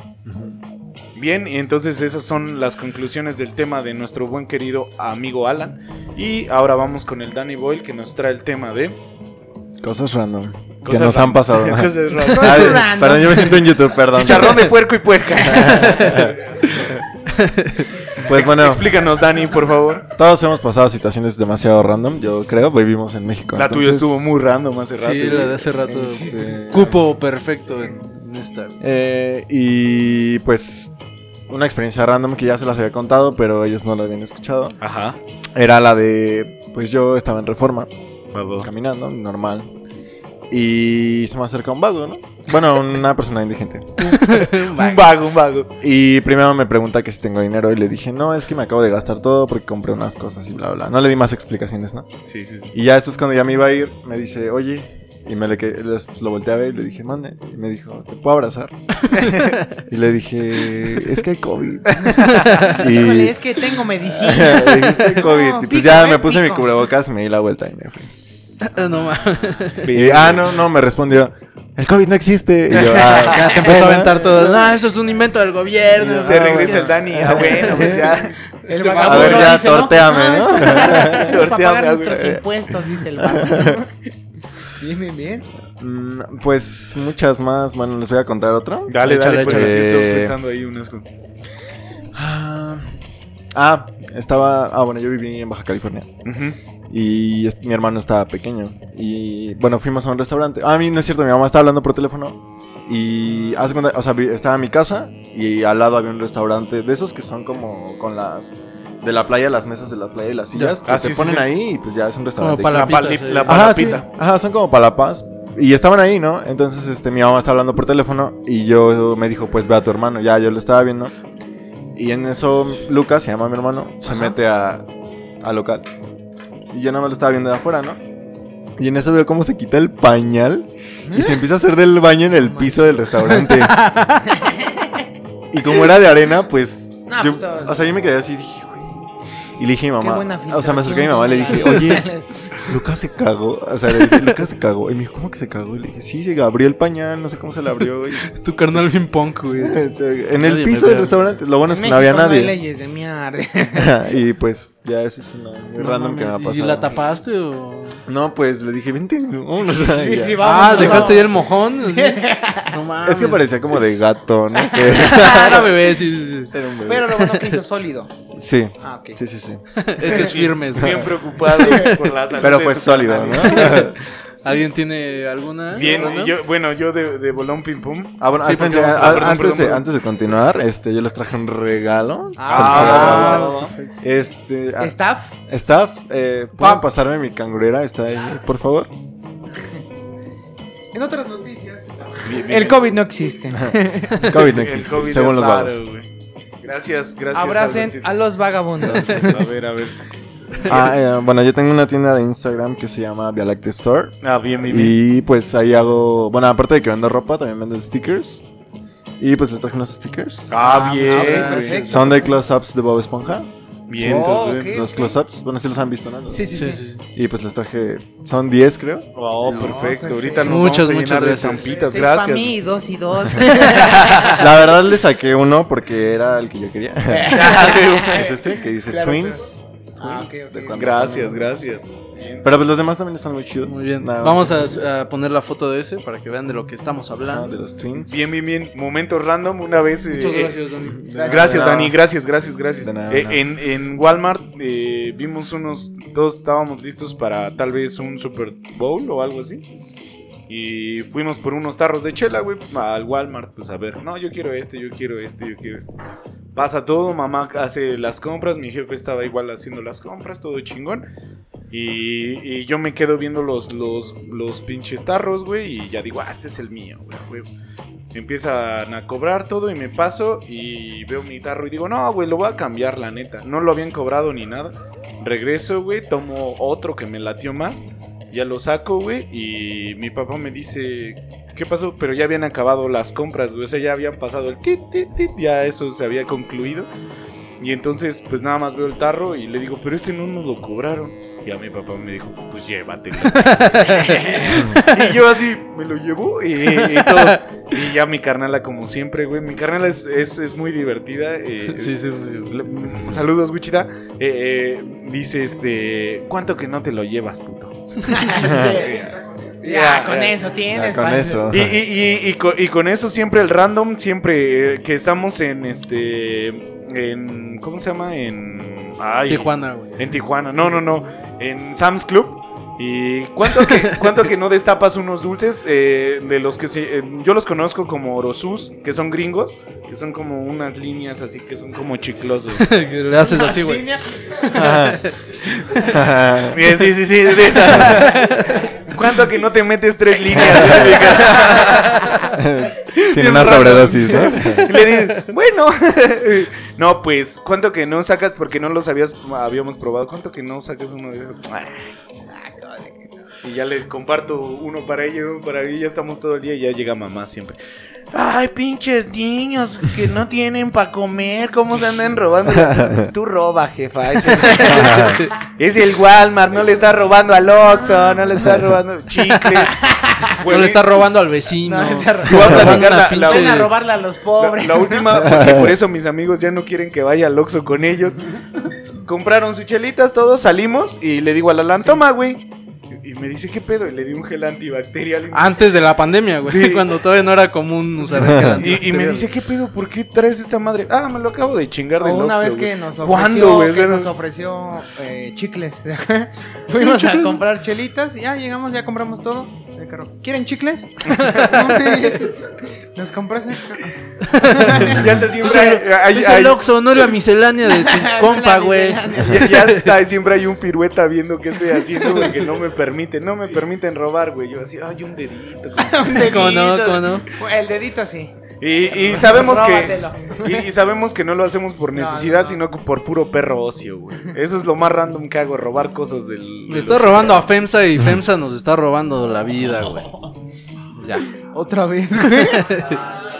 Bien, y entonces esas son las conclusiones del tema de nuestro buen querido amigo Alan. Y ahora vamos con el Danny Boyle que nos trae el tema de... Cosas random. que nos han pasado. cosas ran- Ah, random. perdón, yo me siento en YouTube, perdón. Chicharrón de puerco y puerca. Pues bueno, Explícanos, Dani, por favor. todos hemos pasado situaciones demasiado random, yo creo, vivimos en México. La tuya estuvo muy random hace rato. Sí, la de hace rato. Este, Cupo perfecto en, en esta. eh, y pues una experiencia random que ya se las había contado, pero ellos no la habían escuchado. Ajá. Era la de, pues yo estaba en reforma, Caminando, normal. Y se me acerca un vago, ¿no? Bueno, una persona indigente. Un vago, un vago. Y primero me pregunta que si tengo dinero y le dije, no, es que me acabo de gastar todo porque compré unas cosas y bla, bla. No le di más explicaciones, ¿no? Sí, sí, sí. Y ya después cuando ya me iba a ir, me dice, oye, y me le que les- lo volteé a ver y le dije, mande. Y me dijo, ¿te puedo abrazar? y le dije, es que hay COVID. Híjole, y es que tengo medicina. le dije, es que hay COVID. No, y pues pico, ya eh, me puse mi pico. cubrebocas, me di la vuelta y me fui. No mames. Y, ah, no, no, me respondió, el COVID no existe. Y yo, ah, Ya te empezó a aventar todo. No, eso es un invento del gobierno. Se Ah, regresa bueno. el Dani. Ah, bueno, pues ya. El A ver, ya, dice, ¿no? es ¿no? para pagar- es para pagar nuestros impuestos, dice el vagabundo. Bien, bien, bien. Mm, Pues muchas más. Bueno, les voy a contar otra. Dale, Échale, dale, pues échale. así estoy Eh, pensando ahí unas. Ah, ah, estaba. Ah, bueno, yo viví en Baja California. Ujú. Y es- mi hermano estaba pequeño. Y bueno, fuimos a un restaurante. Ah, a mí no es cierto, mi mamá estaba hablando por teléfono. Y hace cuenta, o sea, vi- estaba en mi casa y al lado había un restaurante de esos que son como con las. De la playa, las mesas de la playa y las sillas. Que Ah, te sí, ponen sí. ahí y pues ya es un restaurante. Como La, Palapitas, pali- eh. la Ajá, sí. palapita. Ajá, son como palapas. Y estaban ahí, ¿no? Entonces, este, mi mamá estaba hablando por teléfono y yo me dijo, pues ve a tu hermano. Ya, yo lo estaba viendo. Y en eso, Lucas, se llama mi hermano, se Ajá. mete a, al local. Y yo nada más lo estaba viendo de afuera, ¿no? Y en eso veo cómo se quita el pañal y se empieza a hacer del baño en el piso del restaurante. y como era de arena, pues... No, yo- pues, o sea, yo me quedé así y dije. Y le dije a mi Qué mamá, o sea, me acerqué a mi mamá y le dije, oye, Lucas se cagó. O sea, le dije, Lucas se cagó. Y me dijo, ¿cómo que se cagó? Y le dije, sí, se abrió el pañal, no sé cómo se le abrió. Es tu carnal bien punk, güey. en el piso del restaurante. Lo bueno es que no había nadie. leyes de y pues, ya eso es una muy No random que me ha pasado. ¿Y la tapaste o...? No, pues le dije, vente. vámonos". Sí, Ya. sí, Ah, ¿dejaste ahí el mojón? No mames. Es que parecía como de gato, no sé. Era bebé, sí, sí, sí. Era un bebé. Pero lo bueno que hizo sólido. Sí, Ah, ok. sí, sí, sí. Ese es firme. Bien preocupado por la salud Pero fue sólido. ¿no? ¿Alguien tiene alguna? Bien, y yo, bueno, yo de, de bolón pim pum. Ah, bueno, Sí, espérense, porque vamos a- a- perdón, antes, perdón, de, perdón. antes de continuar, este, yo les traje un regalo. Ah, Se los voy a dar. perfecto. Este, ah, Staff. Staff, eh, ¿pueden pasarme mi cangurera? Está ahí, por favor. En otras noticias, Bien, bien. el COVID no existe. COVID no existe, COVID según los vagos. güey. Gracias, gracias. Abracen Albertito. a los vagabundos. A ver, a ver. Ah, eh, bueno, yo tengo una tienda de Instagram que se llama Vialacte Store. Ah, bien, bien, bien. Y pues ahí hago, bueno, aparte de que vendo ropa, también vendo stickers. Y pues les traje unos stickers. Ah, bien. güey. perfecto. Son de close-ups de Bob Esponja. Bien. Oh, entonces. Los close-ups, bueno, sí los han visto, ¿no? Sí, sí, sí. Sí. Y pues les traje, son 10 creo. Oh, No, perfecto. Ahorita nos Muchas, vamos a muchas llenar de gracias. para Gracias. mí, dos y dos. La verdad le saqué uno porque era el que yo quería. es este, que dice Claro, Twins. Ah, Gracias, gracias. Pero pues los demás también están muy chidos. Muy bien. Nada Vamos a, a poner la foto de ese para que vean de lo que estamos hablando. de los Twins. Bien, bien, bien. Momento random. Una vez. eh, Muchas eh, gracias, Dani. Gracias, De nada. Dani, gracias, gracias, gracias. De nada, Eh, nada. en, en Walmart eh, vimos unos, todos estábamos listos para tal vez un Super Bowl o algo así. Y fuimos por unos tarros de chela, güey, al Walmart, pues a ver, no, yo quiero este, yo quiero este, yo quiero este. Pasa todo, mamá hace las compras, mi jefe estaba igual haciendo las compras, todo chingón. Y, yo me quedo viendo los, los, los pinches tarros, güey, y ya digo, ah, este es el mío, güey. Empiezan a cobrar todo y me paso y veo mi tarro y digo, no, güey, lo voy a cambiar, la neta. No lo habían cobrado ni nada. Regreso, güey, tomo otro que me latió más. Ya lo saco, güey, y mi papá me dice, ¿qué pasó? Pero ya habían acabado las compras, güey. O sea, ya habían pasado el tit, tit, tit, ya eso se había concluido. Y entonces, pues nada más veo el tarro y le digo, pero este no nos lo cobraron. Y a mi papá me dijo, pues llévatelo. y yo así, me lo llevo y, y todo. Y ya mi carnala, como siempre, güey. Mi carnala es, es, es muy divertida. eh, Sí, sí, es muy- le- Saludos, Wichita. Eh, eh, dice este, ¿cuánto que no te lo llevas, puto? Ya, con eso tienes. Ya, con eso. Y, y, y, y con, y con eso siempre el random, siempre que estamos en este, en, ¿cómo se llama? En ay, Tijuana, güey. En Tijuana, no, no, no, en Sam's Club. ¿Y cuánto que, cuánto que no destapas unos dulces eh, de los que se, eh, yo los conozco como orosus, que son gringos, que son como unas líneas así que son como chiclosos. Le haces así, güey. Bien, sí, sí, sí, de. ¿Cuánto que no te metes tres líneas? Sin Bien una raro. sobredosis, ¿no? Y le dices, bueno. no, pues, ¿cuánto que no sacas porque no los habías, habíamos probado? ¿Cuánto que no sacas uno de esos? Y ya le comparto uno para ella, uno para mí, ya estamos todo el día y ya llega mamá siempre. Ay, pinches niños que no tienen para comer, ¿cómo se andan robando? Tú roba, jefa. Es el, es el Walmart, no le estás robando al Oxxo, no le estás robando chicles. No le estás robando al vecino. No, le está Voy a Robando platicar una la- la- pinche- Ven a robarle a los pobres. la última, porque por eso mis amigos ya no quieren que vaya al Oxxo con ellos. Compraron sus chelitas, todos salimos y le digo a Alan, toma, güey. Y me dice, ¿qué pedo? Y le di un gel antibacterial. Antes de la pandemia, güey. Sí. Cuando todavía no era común usar el gel Y, y me dice, ¿qué pedo? ¿Por qué traes esta madre? Ah, me lo acabo de chingar del O una vez que nos ¿Cuándo, ofreció, que nos ofreció eh, chicles. Fuimos a comprar chelitas y ya llegamos, ya compramos todo. El carro, ¿Quieren chicles? ¿Los compraste? Ya está siempre... Es el, hay- es hay- el Oxxo, no la miscelánea de tu compa, güey. ya, ya está, siempre hay un pirueta viendo qué estoy haciendo, güey, que no me permite, no me permiten robar, güey. Yo así, ay, un dedito. Un dedito. ¿Cómo no? ¿Cómo no? El dedito sí. Y, y sabemos que y, y sabemos que no lo hacemos por necesidad, no, no. sino que por puro perro ocio, güey. Eso es lo más random que hago, robar cosas del. Estás los- robando a FEMSA y FEMSA nos está robando la vida, güey. Ya. Otra vez, güey.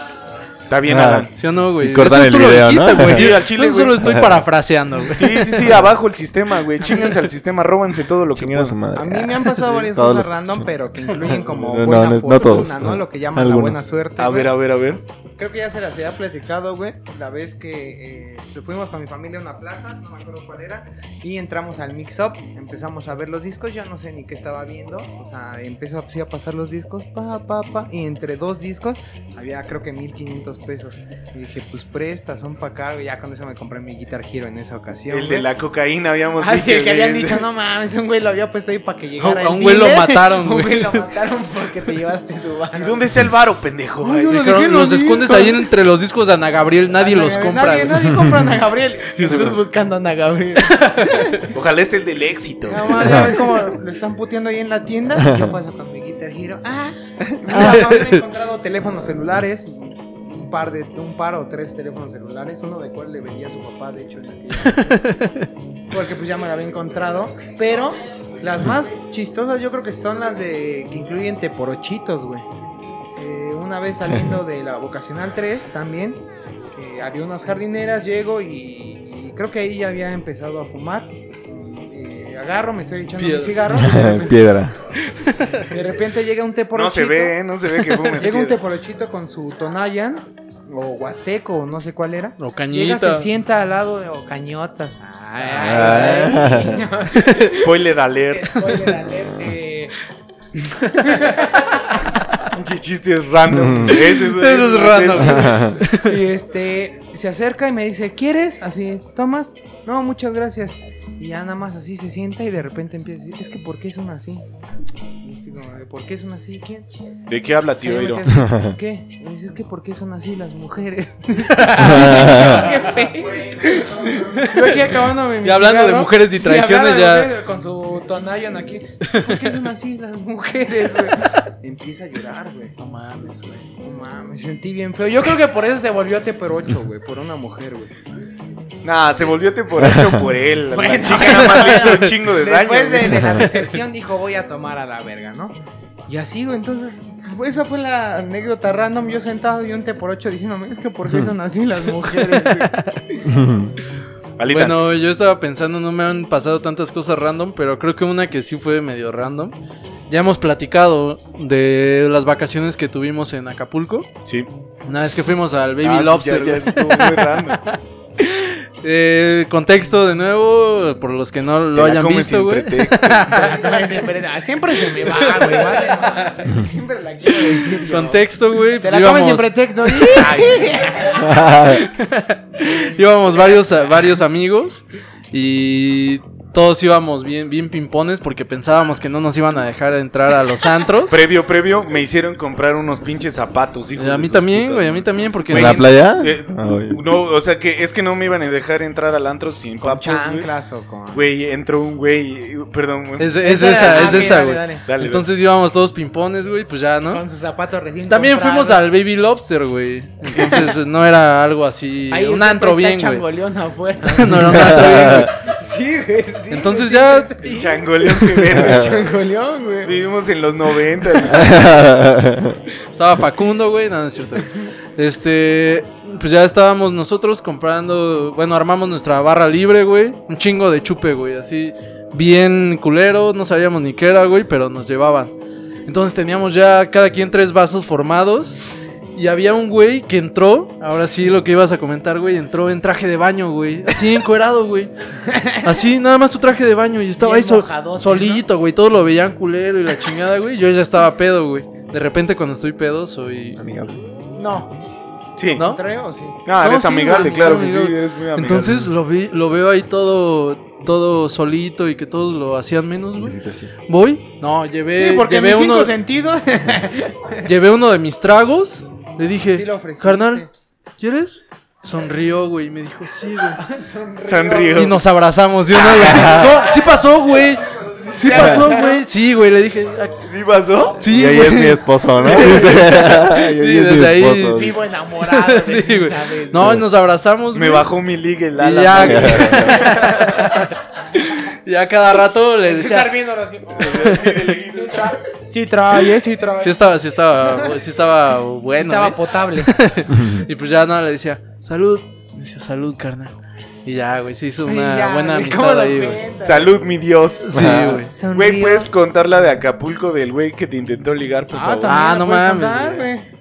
Está bien, Ah. Alan. ¿Sí o no, güey? Y cortan el video, ¿no? güey. Sí, al chile, Yo solo güey. estoy parafraseando, güey. Sí, sí, sí, abajo el sistema, güey. Chinganse al sistema, róbanse todo lo que puedan. madre. A mí me han pasado Sí, varias cosas random, pero que incluyen como No, buena no, no fortuna, todos, ¿no? no. Lo que llaman Algunos. la buena suerte. A güey. ver, a ver, a ver. Creo que ya se las había platicado, güey. La vez que eh, este, fuimos con mi familia a una plaza, no me acuerdo cuál era, y entramos al mix-up, empezamos a ver los discos, yo no sé ni qué estaba viendo, o sea, empezó así a pasar los discos, pa, pa, pa, y entre dos discos había creo que 1500 pesos. Y dije, pues presta, son para acá, güey. ya con eso me compré mi Guitar Hero en esa ocasión. El de güey. la cocaína habíamos Ah, sí, el que güey. habían dicho, no mames, un güey lo había puesto ahí para que llegara. A el un güey lo mataron, Un güey. güey lo mataron porque te llevaste su ¿Y varo. dónde está el varo, pendejo? Ay, yo lo dejé los los escondes mames, ahí entre los discos de Ana Gabriel nadie Ana los compra. Nadie, nadie compra a Ana Gabriel. Jesús buscando a Ana Gabriel. Ojalá esté el del éxito. Nada más a ver cómo lo están puteando ahí en la tienda. Y yo paso con mi Guitar Hero. Ah, ah, no, me he encontrado teléfonos celulares. Un par de, un par o tres teléfonos celulares. Uno de cual le vendía a su papá, de hecho, en aquella. Porque pues ya me lo había encontrado. Pero las más chistosas yo creo que son las de que incluyen teporochitos, güey. Una vez saliendo de la vocacional 3 también. eh, había unas jardineras, llego y, y creo que ahí ya había empezado a fumar. Eh, agarro, me estoy echando mi cigarro. y De repente, Piedra. de repente llega un teporochito. No se ve, ¿eh? no se ve que fumes. Llega un piedra. teporochito con su Tonayan. O Huasteco, o no sé cuál era. O Llega, cañita. se sienta al lado de o cañotas. Ay, Ah. ay, ay. Spoiler alert. Spoiler alert, eh, Pinche chiste es random. Ese es, Eso es random. Y este se acerca y me dice, ¿quieres? Así, ¿tomas? No, muchas gracias. Y ya nada más así se sienta y de repente empieza a decir, es que ¿por qué son así? Y así como, "¿De ¿por qué son así? ¿Quién? ¿De qué habla, Sí, tío me Iro? quedé así, ¿Por qué? Y me dice, es que ¿por qué son así las mujeres? qué feo. Yo aquí acabándome mi Y hablando de cigarro. mujeres y Sí, traiciones, de ya- mujeres, con su tonayan aquí. ¿Por qué son así las mujeres, güey? Empieza a llorar, güey. No mames, güey. No mames, me sentí bien feo. Yo creo que por eso se volvió Teperocho, güey. Por una mujer, güey. Nah, se volvió temporario por él. La Bueno, chica nada más le hizo un chingo de daño. Después de, la decepción dijo, voy a tomar a la verga, ¿no? Y así, güey, entonces, fue- esa fue la anécdota random. Yo sentado y un Teporocho diciéndome, es que ¿por qué son así las mujeres? güey?" Alita, Bueno, yo estaba pensando, no me han pasado tantas cosas random, pero creo que una que sí fue medio random. Ya hemos platicado de las vacaciones que tuvimos en Acapulco. sí. Una vez que fuimos al Baby Ah, sí, Lobster. Ya, ya estuvo muy random. Eh, contexto de nuevo, por los que no lo hayan visto, güey. siempre, ah, siempre se me va, güey. vale. Siempre la quiero decir yo. Contexto, güey. Te Pues la comes sin pretexto. íbamos varios, varios amigos y todos íbamos bien, bien pimpones porque pensábamos que no nos iban a dejar entrar a los antros. Previo, previo, me hicieron comprar unos pinches zapatos, hijos a de mí también, güey, a mí también porque... ¿En la playa? Eh, Ay. no, o sea que es que no me iban a dejar entrar al antro sin Con chanclas o con. Güey, entró un güey, perdón, güey. Es, es Esa es ah, esa, güey. dale. Dale, Entonces íbamos todos pimpones, güey, pues ya, ¿no? Con sus zapatos recién También fuimos al Baby Lobster, güey. Entonces no era algo así, Ahí un antro bien, güey. No era un antro bien, güey. Sí, güey. sí, Entonces güey, ya- Changoleón que verga. Changoleón, güey. Vivimos en los 90. Estaba Facundo, güey, no, no es cierto. Este, pues ya estábamos nosotros comprando, bueno, armamos nuestra barra libre, güey. Un chingo de chupe, güey, así bien culero, no sabíamos ni qué era, güey, pero nos llevaban. Entonces teníamos ya cada quien tres vasos formados. Y había un güey que entró, ahora sí lo que ibas a comentar, güey, entró en traje de baño, güey. Así encuerado, güey. Así, nada más su traje de baño. Y estaba Bien ahí mojadote, solito, güey. Todos lo veían culero y la chingada, güey. Yo ya estaba pedo, güey. De repente cuando estoy pedo soy... Amigable. No. Sí. ¿No? ¿Creo o sí? Ah, No, eres sí, amigable, claro que sí, muy amigable. Entonces lo, vi, lo veo ahí todo, todo solito y que todos lo hacían menos, güey. Voy. No, llevé, Sí, porque llevé, mis uno, cinco sentidos. llevé uno de mis tragos. Le dije, Sí lo ofreciste. carnal, ¿quieres? Sonrió, güey, y me dijo, sí, güey. Sonrío. Y nos abrazamos, ¿sí o no? No, sí pasó, güey. Sí pasó, güey. Sí, güey, le dije, "Ah, ¿Sí pasó? sí, y ahí es mi esposo, ¿no? Dice, y ahí es mi desde ahí- esposo. Vivo enamorado Sí, sí, güey. No, y nos abrazamos, Me bajó mi liga el Y ala. Ya, cada rato le Sí, decía, estar viendo ahora sí. Sí trae, sí trae, eh, sí. Sí estaba, sí estaba, sí estaba bueno. Sí estaba ¿eh? potable. Y pues ya no, le decía, salud. Me decía, salud, carnal. Y ya, güey, se hizo una ya, buena güey, ¿cómo amistad ahí, güey. Salud, mi Dios. Sí, güey. Güey, ¿puedes contar la de Acapulco del güey que te intentó ligar, por Ah, favor? Ah, no mames, contar, güey. güey.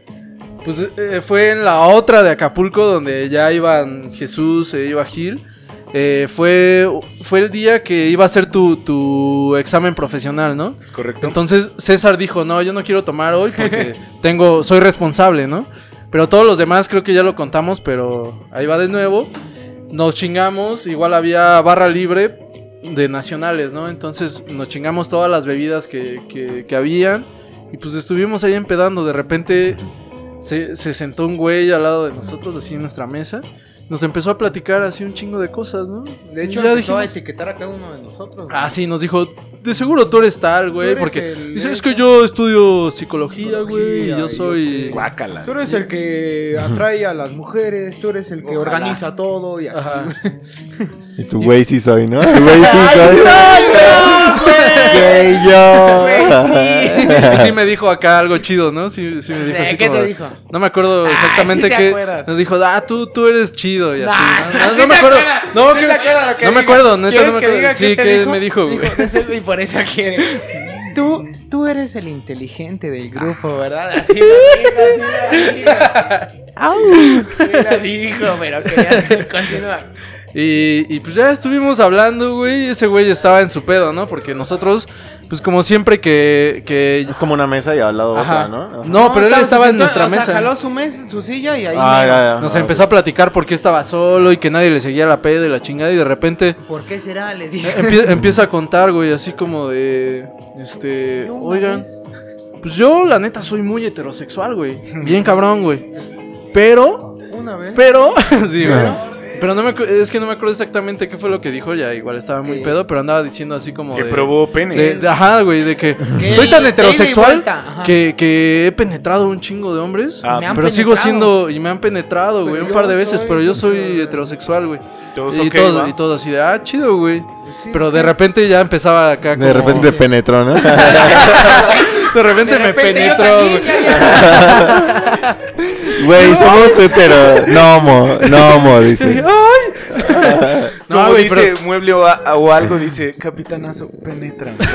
Pues eh, fue en la otra de Acapulco donde ya iban Jesús, e iba Gil. Eh, fue, fue el día que iba a ser tu, tu examen profesional, ¿no? ¿Es correcto? Entonces César dijo, no, yo no quiero tomar hoy porque tengo, soy responsable, ¿no? Pero todos los demás creo que ya lo contamos, pero ahí va de nuevo. Nos chingamos, igual había barra libre de nacionales, ¿no? Entonces nos chingamos todas las bebidas que, que, que habían y pues estuvimos ahí empedando. De repente se, se sentó un güey al lado de nosotros, así en nuestra mesa. Nos empezó a platicar así un chingo de cosas, ¿no? De hecho, Y ya empezó a etiquetar a cada uno de nosotros. Ah, sí, nos dijo, de seguro tú eres tal, güey, porque el- dice, eres es que yo estudio psicología, güey, yo soy... Guácala. Tú eres el que atrae a las mujeres, tú eres el que Ojalá. organiza todo y así. Ajá. Y tu güey sí soy, ¿no? Tu güey sí soy. Gay yo. Y sí me dijo acá algo chido, ¿no? Sí, sí me dijo Sí, así ¿qué como- te dijo? No me acuerdo Ay, exactamente sí te qué. acuerdas. Nos dijo, ah, tú, tú eres chido y así. Nah, ¿no? No, sí no me acuerdo. No, sí que- que no me acuerdo, neta, ¿Quieres no me que acuerdo. Sí, qué te ¿qué dijo? me dijo, güey? Dijo, "Es el- Y por eso quiere. Tú, tú eres el inteligente del grupo, ¿verdad? Así lo dijo, así lo dijo. Sí lo dijo, pero quería continuar. Y, y pues ya estuvimos hablando, güey. Ese güey estaba en su pedo, ¿no? Porque nosotros, pues como siempre que. que Es como una mesa y al lado Ajá. otra, ¿no? No, pero él estaba en nuestra o sea, mesa. jaló su mesa, su silla y ahí. Ah, mero. ya, ya. Nos Ah, empezó a platicar por qué estaba solo y que nadie le seguía la peda y la chingada. Y de repente ¿Por qué será? Le dije. empie- empieza a contar, güey, así como de. Este. Oigan. vez- Pues yo, la neta, soy muy heterosexual, güey. Bien cabrón, güey. Pero. Una vez. Pero. sí, güey. Pero no me es que no me acuerdo exactamente qué fue lo que dijo ya. Igual estaba muy pedo, pero andaba diciendo así como. Que de- probó pene. de- de- ajá, güey, de que Que soy tan heterosexual vuelta, que, que he penetrado un chingo de hombres. Ah, Me han pero sigo penetrado. siendo. Y me han penetrado, Pero güey, un yo par de veces. soy Pero yo soy heterosexual, güey. Todos Y ok, todos, ¿va? y todos así de, ah, chido, güey. Sí, Pero de repente ya empezaba acá como... De repente penetró, ¿no? de repente De me repente yo penetró, también, güey. ya, ya. Güey, somos hetero. No homo, no homo, dice. No, Como güey, dice pero... mueble o, a- o algo, dice capitanazo, penetra.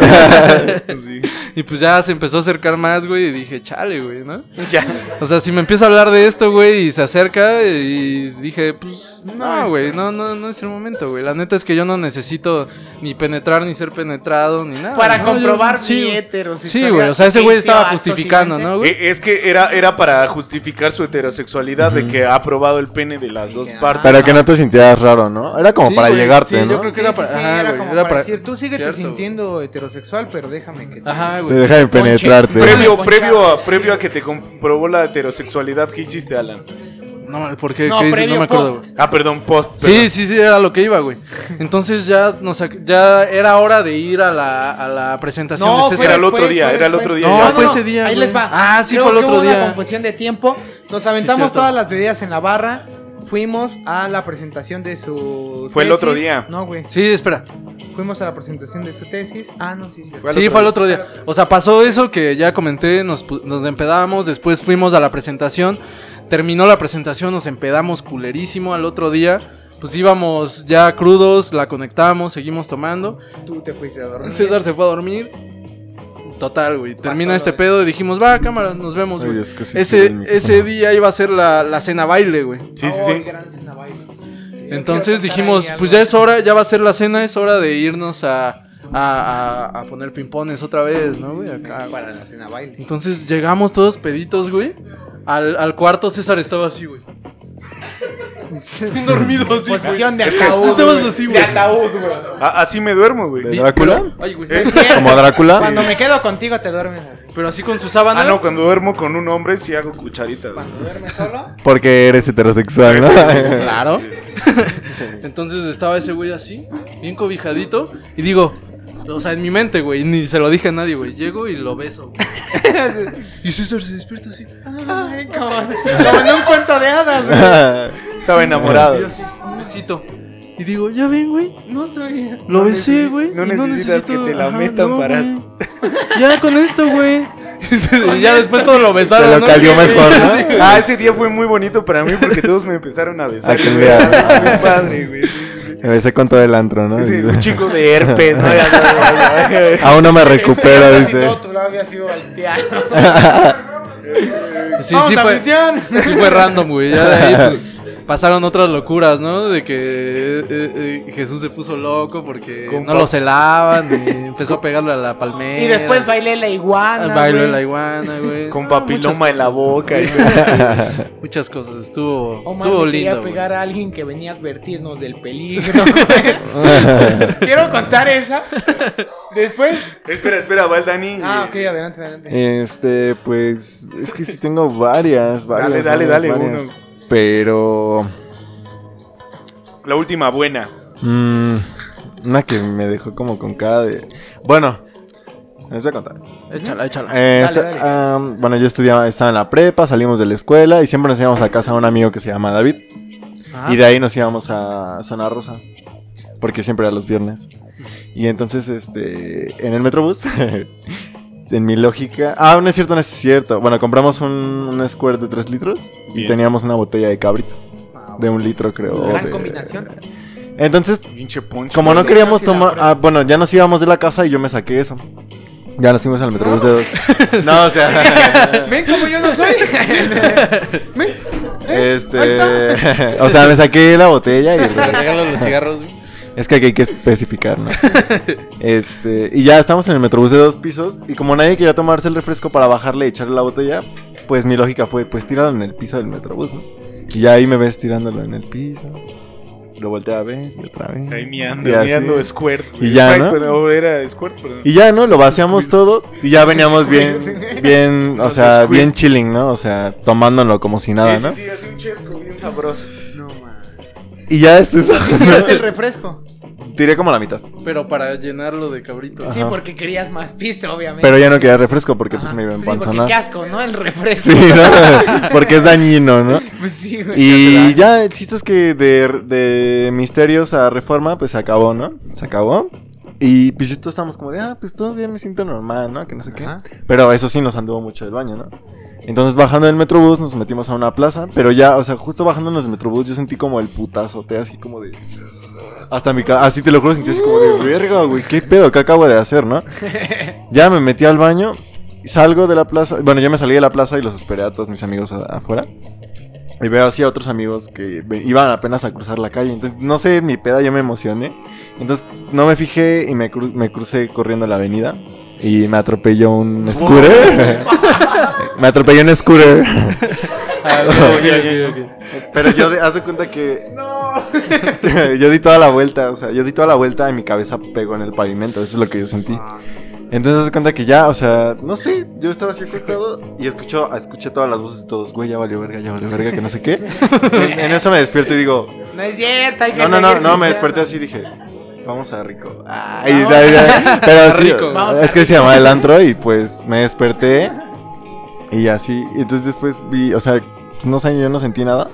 Sí. Y pues ya se empezó a acercar más, güey, y dije, chale, güey, ¿no? Ya. O sea, si me empieza a hablar de esto, güey, y se acerca, y dije, pues, No, güey, no, no, no es el momento, güey. La neta es que yo no necesito ni penetrar, ni ser penetrado, ni nada. Para ¿no? comprobar Yo- sí, mi heterosexualidad. Sí, güey, o sea, ese ¿Qué güey estaba justificando? ¿no, güey? Eh, Es que era, era para justificar su heterosexualidad de que ha probado el pene de las dos partes. Para que no te sintieras raro, ¿no? Era como Sí, para güey, llegarte, sí, ¿no? yo creo que Sí, era sí, para... sí, ajá, era güey, como era para para- decir, tú síguete Cierto, güey. sintiendo heterosexual, pero déjame que te... Ajá, Te güey. dejan penetrarte. Previo, previo, a, previo a que te comprobó la heterosexualidad, ¿qué hiciste, Alan? No, ¿por qué? No, ¿Qué dices? no me acuerdo, post. güey. Ah, perdón, post. Sí, perdón. sí, sí, era lo que iba, güey. Entonces ya nos ya era hora de ir a la, a la presentación No, de fue César. Era el otro día, era el otro día. No, fue ese día, Ahí güey. les va. Ah, sí, Creo fue el que otro hubo día. una confusión de tiempo. Nos aventamos todas las bebidas en la barra. Fuimos a la presentación de su Fue el otro día. No, güey. Sí, espera. Fuimos a la presentación de su tesis. Ah, no, sí, sí. Fue al sí, fue el día. otro día. O sea, pasó eso que ya comenté, nos, nos empedamos, después fuimos a la presentación, terminó la presentación, nos empedamos culerísimo al otro día. Pues íbamos ya crudos, la conectamos, seguimos tomando. Tú te fuiste a dormir. César se fue a dormir. Total, güey. Termina este pedo y dijimos, va, cámara, nos vemos, güey. Ese, ese día iba a ser la, la cena baile, güey. Sí, sí, Ay, sí. gran cena baile. Yo Entonces dijimos, pues ya es hora, ya va a ser la cena, es hora de irnos a, a, a- a poner pimpones otra vez, ¿no, güey? Acá. Para la cena baile. Entonces llegamos todos peditos, güey. Al, al cuarto César estaba así, güey. Bien dormido así. Posición de ataúd. Estabas güey. así, De ataúd, güey. Ah, así me duermo, güey. ¿De Drácula? Ay, güey. Cierto. ¿Como Drácula? Cuando me quedo contigo te duermes así. Pero así con su sábana. Ah, no, cuando duermo con un hombre sí hago cucharita. güey. Cuando duermes solo. Porque eres heterosexual, ¿no? Claro. Entonces estaba ese güey así, bien cobijadito. Y digo, o sea, en mi mente, güey, ni se lo dije a nadie, güey. Llego y lo beso. güey. y César se despierta así. Ay, como, como en un cuento de hadas, güey. Estaba Y enamorado. yo así, un besito. Y digo, ya ven, güey. No sabía. Lo No besé, güey. no y necesitas que te la metan para-. Ya con esto, güey. y ya después todo lo besaron. Se lo ¿no? cayó mejor, ¿no? Sí. Ah, ese día fue muy bonito para mí porque todos me empezaron a besar. Ah, leal. Muy padre, güey. Sí, besé con todo el antro, ¿no? sí. Un chico de herpes, ¿no? Aún no me recupero, Casi dice. todo tu labio ha sido volteado. Sí, Vamos sí fue. Sí fue random, güey. Ya de ahí, pues, pasaron otras locuras, ¿no? De que eh, eh, Jesús se puso loco porque no lo celaban y empezó a pegarle a la palmera. Y después bailé la iguana. Bailó güey. la iguana, güey. Con papiloma en la boca. Sí. y- Muchas cosas. Estuvo, Omar estuvo quería lindo. güey. pegar a alguien que venía a advertirnos del peligro. Quiero contar esa. Después. espera, espera, va el Dani. Ah, eh, ok, adelante, adelante. Este, pues, es que sí tengo varias, varias. Dale, dale, varias, dale, varias. uno. Pero, La última buena. mm, una que me dejó como con cara de... Bueno, les voy a contar. Échala, échala. Eh, Dale, dale. bueno, yo estudiaba, estaba en la prepa, salimos de la escuela y siempre nos íbamos a casa de un amigo que se llama David. Ajá. Y de ahí nos íbamos a Zona Rosa. Porque siempre era los viernes. Y entonces, este, en el Metrobús, en mi lógica... Ah, no es cierto, no es cierto. Bueno, compramos un, un square de 3 litros y Bien. teníamos una botella de cabrito. De un litro, creo. Gran de- combinación. Entonces, como no queríamos tomar... Ah, bueno, ya nos íbamos de la casa y yo me saqué eso. Ya nos fuimos al Metrobús de dos. No, o sea... Ven como yo no soy. Ven. ¿eh? Este, o sea, me saqué la botella y el los cigarros. güey. Es que aquí hay que especificar, ¿no? Este, y ya estamos en el metrobús de dos pisos y como nadie quería tomarse el refresco para bajarle y echarle la botella, pues mi lógica fue, pues tíralo en el piso del metrobús, ¿no? Y ya ahí me ves tirándolo en el piso. Lo volteé a ver y otra vez. Ahí miando, Y miando Squirt. Y ya, ¿no? pero era Squirt, perdón. Y ya, ¿no? Lo vaciamos todo y ya veníamos bien, bien, o sea, bien chilling, ¿no? O sea, tomándolo como si nada, sí, ¿no? sí, sí, hace un chesco bien sabroso. Y ya después Tiraste el refresco. tiré como la mitad. Pero para llenarlo de cabrito. Sí, Ajá. porque querías más piste, obviamente. Pero ya no quería refresco porque pues me iba a Sí, empanzonar. qué asco, ¿no? El refresco. Sí, ¿no? Porque es dañino, ¿no? Pues sí, güey. Y ya, el chiste es que de, de misterios a reforma, pues se acabó, ¿no? Se acabó. Y pues todos estábamos como de, ah, pues todo bien, me siento normal, ¿no? Que no sé qué. Pero eso sí nos anduvo mucho del baño, ¿no? Entonces bajando del metrobús nos metimos a una plaza, pero ya, o sea, justo bajándonos del metrobús yo sentí como el putazote, así como de... Hasta mi casa, así te lo juro, sentí así como de verga, güey, qué pedo, qué acabo de hacer, ¿no? Ya me metí al baño, salgo de la plaza, bueno, ya me salí de la plaza y los esperé a todos mis amigos afuera. Y veo así a otros amigos que iban apenas a cruzar la calle. Entonces, no sé, mi peda yo me emocioné. Entonces, no me fijé y me, cru- me crucé corriendo la avenida. Y me atropelló un scooter. me atropelló un scooter. Ah, ok, ok, ok, ok. Pero yo, de- haz de cuenta que. ¡No! yo di toda la vuelta. O sea, yo di toda la vuelta y mi cabeza pegó en el pavimento. Eso es lo que yo sentí. Entonces, haz de cuenta que ya, o sea, no sé. Yo estaba así acostado y escucho, escuché todas las voces de todos. Güey, ya valió verga, ya valió verga, que no sé qué. en, en eso me despierto y digo. No es cierto, hay que No, no, no, no, me desperté así y dije, vamos a rico. Ay, Vamos. ay, ay, pero sí, Rico. Es que se llamaba el antro y pues me desperté y así, y entonces después vi, o sea, pues, no sé, yo no sentí nada.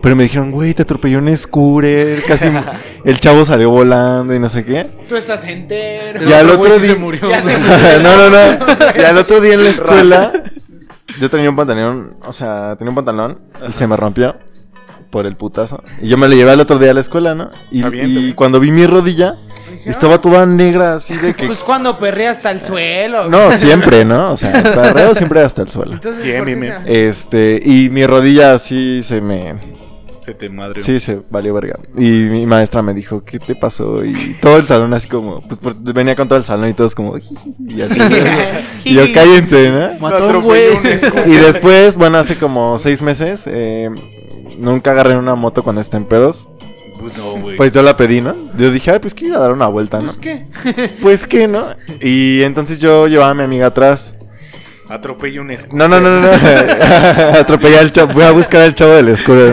Pero me dijeron, güey, te atropelló un scooter, casi el chavo salió volando y no sé qué. Tú estás entero. Ya el otro día- se murió. Ya se güey. murió. no, no, no. Y al otro día en la escuela, yo tenía un pantalón, o sea, tenía un pantalón y se me rompió por el putazo. Y yo me lo llevé al otro día a la escuela, ¿no? Y, bien, y cuando vi mi rodilla, estaba toda negra, así de que. Pues cuando perrea hasta el suelo. No, siempre, ¿no? O sea, perreo siempre hasta el suelo. Entonces, Bien, ¿por qué bien, se- Este, y mi rodilla así se me. Se te madre. Sí, se valió verga. Y mi maestra me dijo, ¿qué te pasó? Y todo el salón así como, pues venía con todo el salón y todos como, y así. y yo, cállense, ¿no? Mató güey. Y después, bueno, hace como seis meses, eh, nunca agarré una moto cuando esté en pedos. Pues no, güey. Pues yo la pedí, ¿no? Yo dije, ay, pues quiero ir a dar una vuelta, ¿no? Pues qué. Pues que, ¿no? Y entonces yo llevaba a mi amiga atrás. Atropella un scooter. No, no, no, no, no. Atropellé al chavo. Voy a buscar al chavo del scooter,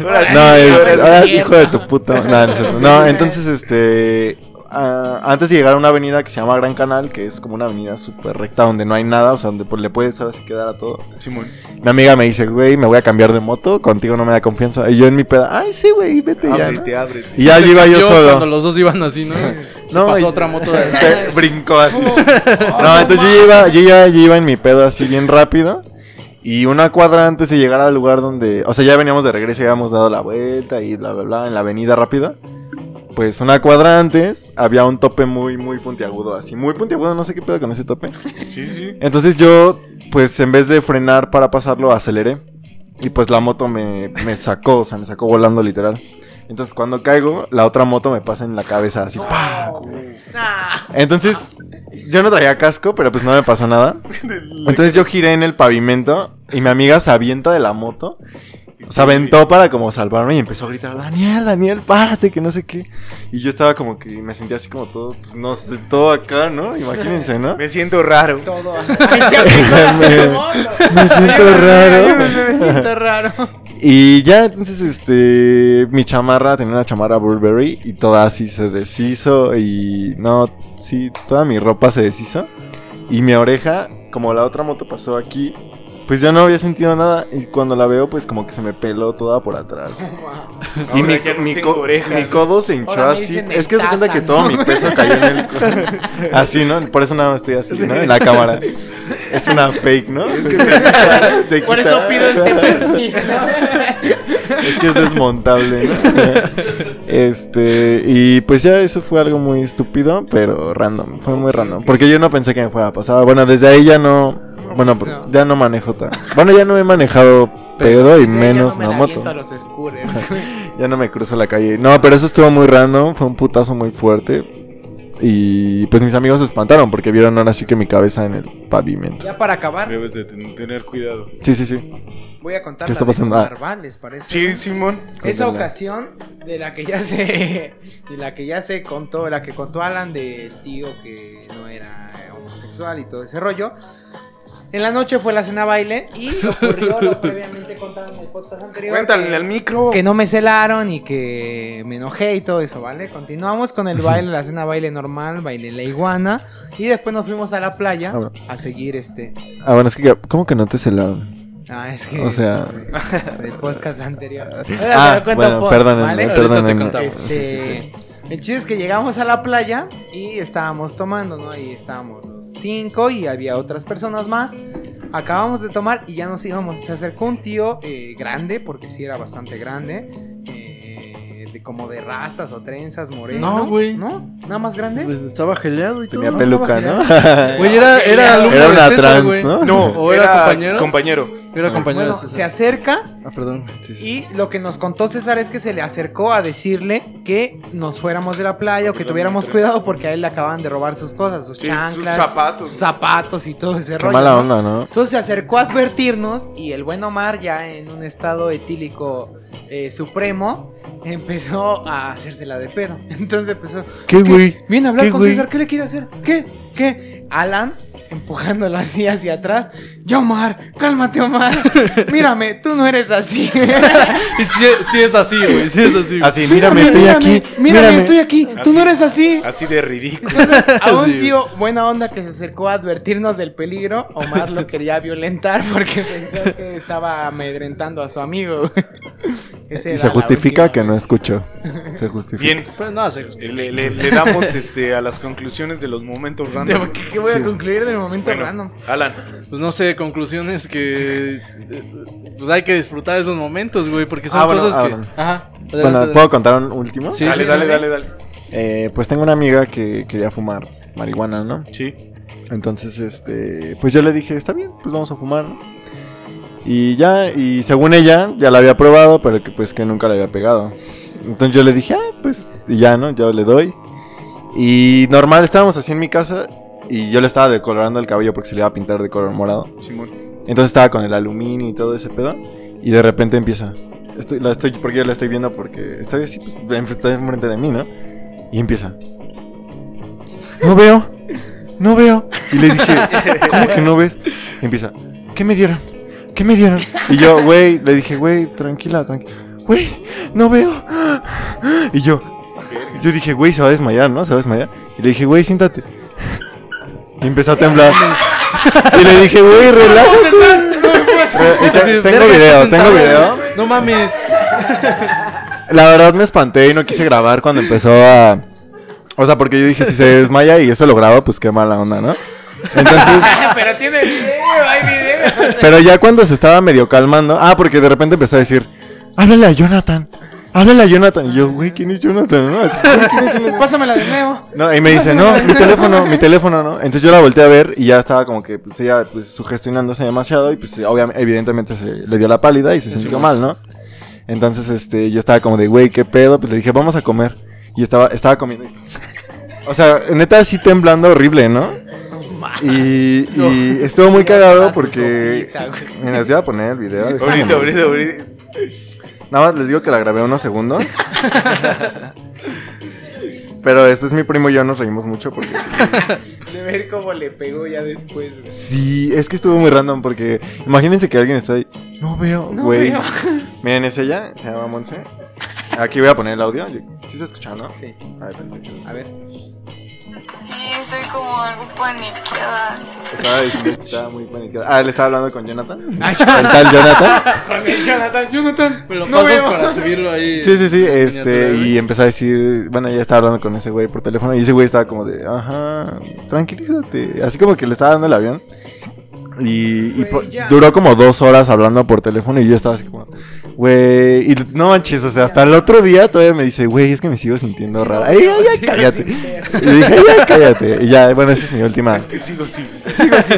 ¿no? Ahora sí, No, es- ahora sí, hijo de tu puta. No, no, es cierto. No, entonces, este. Antes de llegar a una avenida que se llama Gran Canal, que es como una avenida súper recta donde no hay nada, o sea, donde pues, le puedes ahora sí quedar a todo. Simón. Mi amiga me dice, güey, me voy a cambiar de moto, contigo no me da confianza. Y yo en mi peda, ay, sí, güey, vete ya. ¿no? Ábrete, ábrete. Y ya iba yo solo. Cuando los dos iban así, ¿no? Se No, pasó y- otra moto de... Se brincó así. no, entonces yo iba, yo ya yo iba en mi pedo así bien rápido. Y una cuadra antes de llegar al lugar donde. O sea, ya veníamos de regreso, ya habíamos dado la vuelta y bla, bla, bla, en la avenida rápida. Pues una cuadra antes había un tope muy, muy puntiagudo, así. Muy puntiagudo, no sé qué pedo con ese tope. Sí, sí. Entonces yo, pues en vez de frenar para pasarlo, aceleré. Y pues la moto me, me sacó, o sea, me sacó volando literal. Entonces cuando caigo, la otra moto me pasa en la cabeza así. ¡pah! Entonces, yo no traía casco, pero pues no me pasó nada. Entonces yo giré en el pavimento y mi amiga se avienta de la moto. O sea, aventó para como salvarme y empezó a gritar, Daniel, Daniel, párate, que no sé qué. Y yo estaba como que me sentía así como todo, pues no sé, todo acá, ¿no? Imagínense, ¿no? Me siento raro. Todo. Me Me siento raro. Me siento raro. Y ya, entonces, este, mi chamarra, tenía una chamarra Burberry y toda así se deshizo y no, sí, toda mi ropa se deshizo. Y mi oreja, como la otra moto pasó aquí, pues yo no había sentido nada y cuando la veo, pues como que se me peló toda por atrás. y mi, mi tengo co- orejas. mi codo se hinchó así. Es que se cuenta que todo mi peso cayó en el codo. Así, ¿no? Por eso nada más estoy así, ¿no? En la cámara. Es una fake, ¿no? Se Por quita- eso pido este perfil. Es que es desmontable, ¿no? Este, y pues ya eso fue algo muy estúpido, pero random, fue muy random. Porque yo no pensé que me fuera a pasar. Bueno, desde ahí ya no, bueno, pues ya no manejo tan. Bueno, ya no he manejado pedo y menos Ya no me una la moto. los scooters. Ya no me cruzo la calle. No, pero eso estuvo muy random, fue un putazo muy fuerte. Y pues mis amigos se espantaron porque vieron ahora sí que mi cabeza en el pavimento. Ya para acabar, Debes de ten- tener cuidado. Sí, sí, sí. voy a contar ¿Qué la está de pasando? ¿les parece? Sí, Simón. Esa ocasión de la que ya se de la que ya se contó, la que contó Alan del tío que no era homosexual y todo ese rollo. En la noche fue la cena baile y ocurrió lo previamente contado en el podcast anterior. Cuéntale al micro. que no me celaron y que me enojé y todo eso, ¿vale? Continuamos con el baile, la cena baile normal, baile la iguana. Y después nos fuimos a la playa Ah, bueno. a seguir este. Ah, bueno, es que, ¿cómo que no te celaron? Ah, es que. O sea- es, es, del podcast anterior. Ah, Ahora te lo cuento bueno, post, perdónenme, ¿vale? Te perdónenme. Este, Sí, sí, El chiste es que llegamos a la playa y estábamos tomando, ¿no? Ahí estábamos los cinco y había otras personas más. Acabamos de tomar y ya nos íbamos. Se acercó un tío eh, grande, porque sí era bastante grande. eh, de, como de rastas o trenzas, moreno. No, güey. ¿No? ¿Nada más grande? Pues estaba geleado y todo. Tenía peluca, ¿no? Güey, era, era alumno Era de una César, trans. ¿no? No, ¿O era compañero? Compañero. Era compañero bueno, de se acerca Ah, perdón. Sí, sí. Y lo que nos contó César es que se le acercó a decirle que nos fuéramos de la playa o que tuviéramos cuidado porque a él le acaban de robar sus cosas, sus Sí, chanclas, sus zapatos. sus zapatos y todo ese Qué rollo. mala onda, ¿no? Entonces se acercó a advertirnos y el buen Omar, ya en un estado etílico eh, supremo, empezó a hacérsela de pedo. Entonces empezó. ¿Qué, "Es que güey? Viene a hablar ¿Qué, con güey? César, ¿qué le quiere hacer? ¿Qué? ¿Qué? Alan empujándolo así hacia atrás. Ya Omar, cálmate Omar. Mírame, tú no eres así. Y sí, sí es así, güey. Sí es así. güey. Así, mírame, estoy aquí. Mírame, Mírame. estoy aquí. Tú Así. no eres así. Así de ridículo. A un Sí, tío buena onda que se acercó a advertirnos del peligro, Omar lo quería violentar porque pensó que estaba amedrentando a su amigo. Ese Y se justifica última. que no escuchó. Se justifica. Bien. Pues no, se justifica. Le, le- le damos este, a las conclusiones de los momentos random. ¿Qué, qué voy a Sí. concluir del momento Bueno, random? Alan, Pues no sé, conclusiones que. eh, Pues hay que disfrutar esos momentos, güey. Porque son Ah, bueno, cosas ah, que. bueno. Ajá. adelante, Bueno, adelante. ¿puedo contar un último? Sí, dale, sí, dale, sí. dale, dale. Eh, pues tengo una amiga que quería fumar marihuana, ¿no? Sí. Entonces, este, pues yo le dije, está bien, pues vamos a fumar, ¿no? Y ya, y según ella, ya la había probado, pero que pues que nunca le había pegado. Entonces yo le dije, ah, pues, y ya, ¿no? Yo le doy. Y normal, estábamos así en mi casa y yo le estaba decolorando el cabello porque se le iba a pintar de color morado. Simón. Entonces estaba con el aluminio y todo ese pedo. Y de repente empieza. Estoy, la estoy, porque yo la estoy viendo porque estoy así, pues, está enfrente de mí, ¿no? Y empieza. No veo, no veo. Y le dije, ¿cómo que no ves? Y empieza, ¿qué me dieron? ¿Qué me dieron? Y yo, güey, le dije, güey, tranquila, tranquila. Güey, no veo. Y yo, yo dije, güey, se va a desmayar, ¿no? Se va a desmayar. Y le dije, güey, siéntate. Y empezó a temblar. Y le dije, güey, relájate. Y te- Sí, tengo video, tengo video. No mames. La verdad me espanté y no quise grabar cuando empezó a... O sea, porque yo dije, si se desmaya y eso lo grabo, pues qué mala onda, ¿no? Entonces, Pero tiene video, hay video. pero ya cuando se estaba medio calmando... Ah, porque de repente empezó a decir, háblale a Jonathan, háblale a Jonathan. Y yo, güey, ¿quién es Jonathan? No, así, "Güey, ¿quién es Jonathan?" Pásamela de nuevo. No, y me dice, no, mi teléfono, mi teléfono, ¿no? Entonces yo la volteé a ver y ya estaba como que, pues ella, pues sugestionándose demasiado y pues obviamente, evidentemente se le dio la pálida y se sintió mal, ¿no? Entonces, este, yo estaba como de, güey, ¿qué pedo? Pues le dije, vamos a comer. Y estaba, estaba comiendo. O sea, neta así temblando horrible, ¿no? Y, y estuvo muy cagado porque... Mira, les voy a poner el video. Ahorita, ahorita, ahorita. Nada más les digo que la grabé unos segundos. Pero después mi primo y yo nos reímos mucho porque... De ver cómo le pegó ya después, güey. Sí, es que estuvo muy random porque imagínense que alguien está ahí. No veo, No güey. veo. Miren, es ella, se llama Monse. Aquí voy a poner el audio. ¿Sí se escucha, no? Sí. Ay, pensé que- A ver. Sí, estoy como algo paniqueada. Estaba diciendo que estaba muy paniquada. Ah, le estaba hablando con Jonathan. El tal Jonathan. Con el Jonathan, Jonathan. Me lo no pasas veo. para subirlo ahí. Sí, sí, sí. Este, y empezó a decir, bueno, ya estaba hablando con ese güey por teléfono. Y ese güey estaba como de, ajá, tranquilízate. Así como que le estaba dando el avión. Y, duró como dos horas hablando por teléfono. Y yo estaba así como, güey. Y no manches, o sea, hasta el otro día todavía me dice, güey, es que me sigo sintiendo rara. Ay, ay, ay, Sí, cállate. sí, Y dije, ay, ay, cállate. Y ya, bueno, esa es mi última. Que sigo así.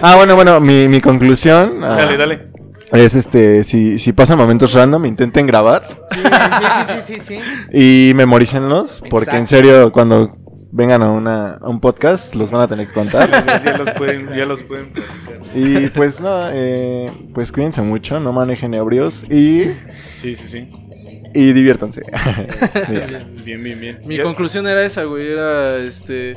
Ah, bueno, bueno, mi, mi conclusión. ah, Dale, dale. Es este, si, si pasan momentos random, intenten grabar. Sí, sí, sí, sí, sí. Y memorícenlos, porque en serio, cuando vengan a, una, a un podcast, los van a tener que contar. Ya, los pueden, ya los pueden platicar. y pues nada, eh, pues cuídense mucho, no manejen ebrios y, Sí, sí, sí. y diviértanse. Bien, bien, bien. Mi Ya- conclusión era esa, güey. Era este.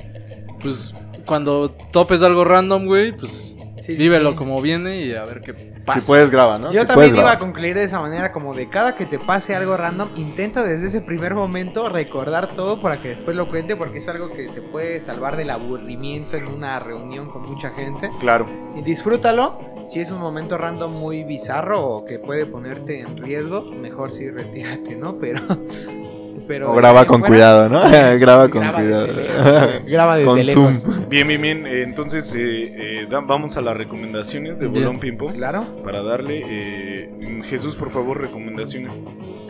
Pues cuando topes algo random, güey, pues Sí, vívelo sí. como viene y a ver qué pasa. si puedes grabar, ¿no? Yo Si también iba a graba. concluir de esa manera, como de cada que te pase algo random, intenta desde ese primer momento recordar todo para que después lo cuente, porque es algo que te puede salvar del aburrimiento en una reunión con mucha gente. Claro. Y disfrútalo. Si es un momento random muy bizarro o que puede ponerte en riesgo, mejor sí retírate, ¿no? Pero. Pero O graba con fuera, cuidado, ¿no? graba con graba cuidado. desde lejos, güey, graba desde con lejos. zoom. Bien, bien, bien. Eh, entonces, eh, eh, da- vamos a las recomendaciones de. Bolón Pimpo. Claro. Para darle. eh, Jesús, por favor, recomendaciones.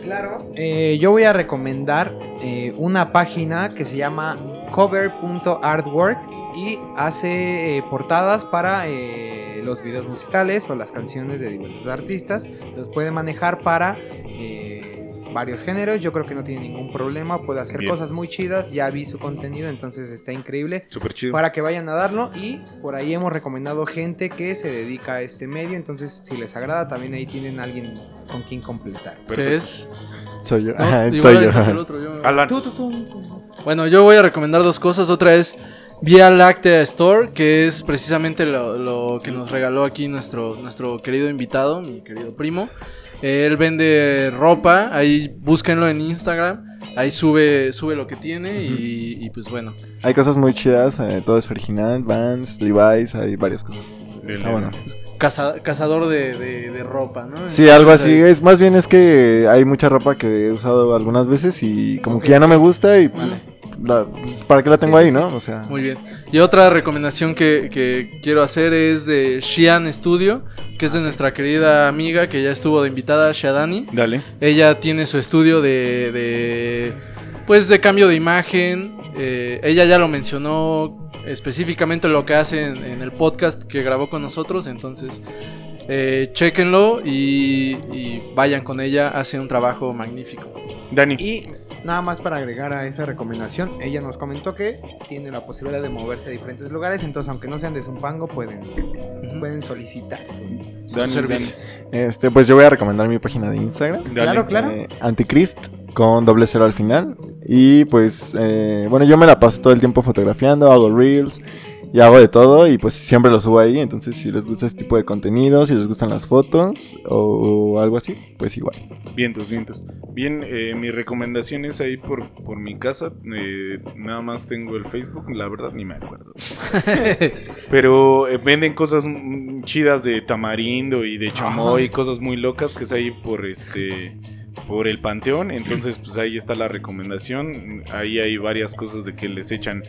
Claro. Eh, yo voy a recomendar eh, una página que se llama cover.artwork y hace eh, portadas para eh, los videos musicales o las canciones de diversos artistas. Los puede manejar para eh, varios géneros. Yo creo que no tiene ningún problema. Puede hacer Bien. cosas muy chidas. Ya vi su contenido, entonces está increíble. Súper chido. Para que vayan a darlo y por ahí hemos recomendado gente que se dedica a este medio, entonces si les agrada también ahí tienen alguien con quien completar. ¿Qué es? Soy yo. No, Ajá, soy yo. el otro, yo- Alan. Tú, tú, tú. Bueno, yo voy a recomendar dos cosas. Otra es Vía Láctea Store, que es precisamente lo, lo que nos regaló aquí nuestro, nuestro querido invitado, mi querido primo. Él vende ropa, ahí búsquenlo en Instagram. Ahí sube, sube lo que tiene y, y pues bueno. Hay cosas muy chidas, eh, todo es original, Vans, Levi's, hay varias cosas. Está bueno. Caza- cazador de, de- de ropa, ¿no? Sí, algo así. ahí- Es más bien es que hay mucha ropa que he usado algunas veces y como que ya no me gusta y pues, la- pues, para qué la tengo Sí, ahí, sí, ¿no? O sea, Muy bien. Y otra recomendación que, que quiero hacer es de Shian Studio, que es de nuestra querida amiga que ya estuvo de invitada, Shadani. Dale. Ella tiene su estudio de, de pues de cambio de imagen. Eh, ella ya lo mencionó específicamente lo que hace en, en el podcast que grabó con nosotros. Entonces, eh, chequenlo y, y vayan con ella. Hace un trabajo magnífico. Dani. Y nada más para agregar a esa recomendación, ella nos comentó que tiene la posibilidad de moverse a diferentes lugares, entonces aunque no sean de Zumpango, pueden, Ujú. pueden solicitar su, su servicio. este, pues yo voy a recomendar mi página de Instagram. Dale. Claro, claro. eh, Antichrist con doble cero al final. Y pues, eh, bueno, yo me la paso todo el tiempo fotografiando, hago reels y hago de todo. Y pues siempre lo subo ahí. Entonces, si les gusta este tipo de contenido, si les gustan las fotos o, algo así, pues igual. Vientos, vientos. Bien, eh, mi recomendación es ahí por, por mi casa. eh, nada más tengo el Facebook, la verdad ni me acuerdo. Pero eh, venden cosas chidas de tamarindo y de chamoy, cosas muy locas que es ahí por este por el panteón. Entonces, pues ahí está la recomendación. Ahí hay varias cosas de que les echan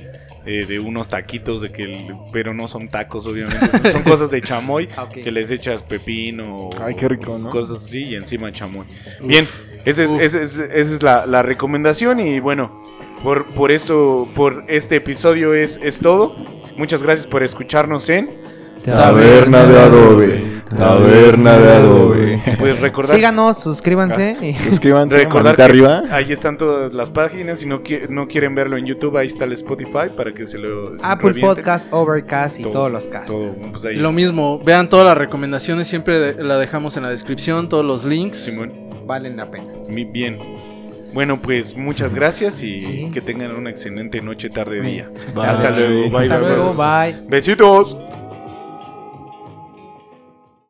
eh, de unos taquitos, de que el- pero no son tacos, obviamente. Son, son cosas de chamoy Ah, que les echas pepino. Ay, qué rico, ¿no? Cosas así y encima chamoy. Bien, Esa es, esa es- esa es la, la recomendación y bueno, por, por eso, por este episodio es, es todo. Muchas gracias por escucharnos en... Taberna de adobe. Taberna de adobe. Pues recordar... Síganos, suscríbanse. y- Suscríbanse, Recordar manita que arriba. ahí están todas las páginas. Si no, qui- no quieren verlo en YouTube, ahí está el Spotify para que se lo. Apple revienten. Podcast, Overcast y Todo, todos los casts. Todo, pues lo está. mismo, vean todas las recomendaciones, siempre de- la dejamos en la descripción, todos los links. Simón, Valen la pena. bien. Bueno, pues muchas gracias y Sí. que tengan una excelente noche, tarde, día. Bye. Hasta luego. Bye, Hasta luego, bye. bye. Besitos.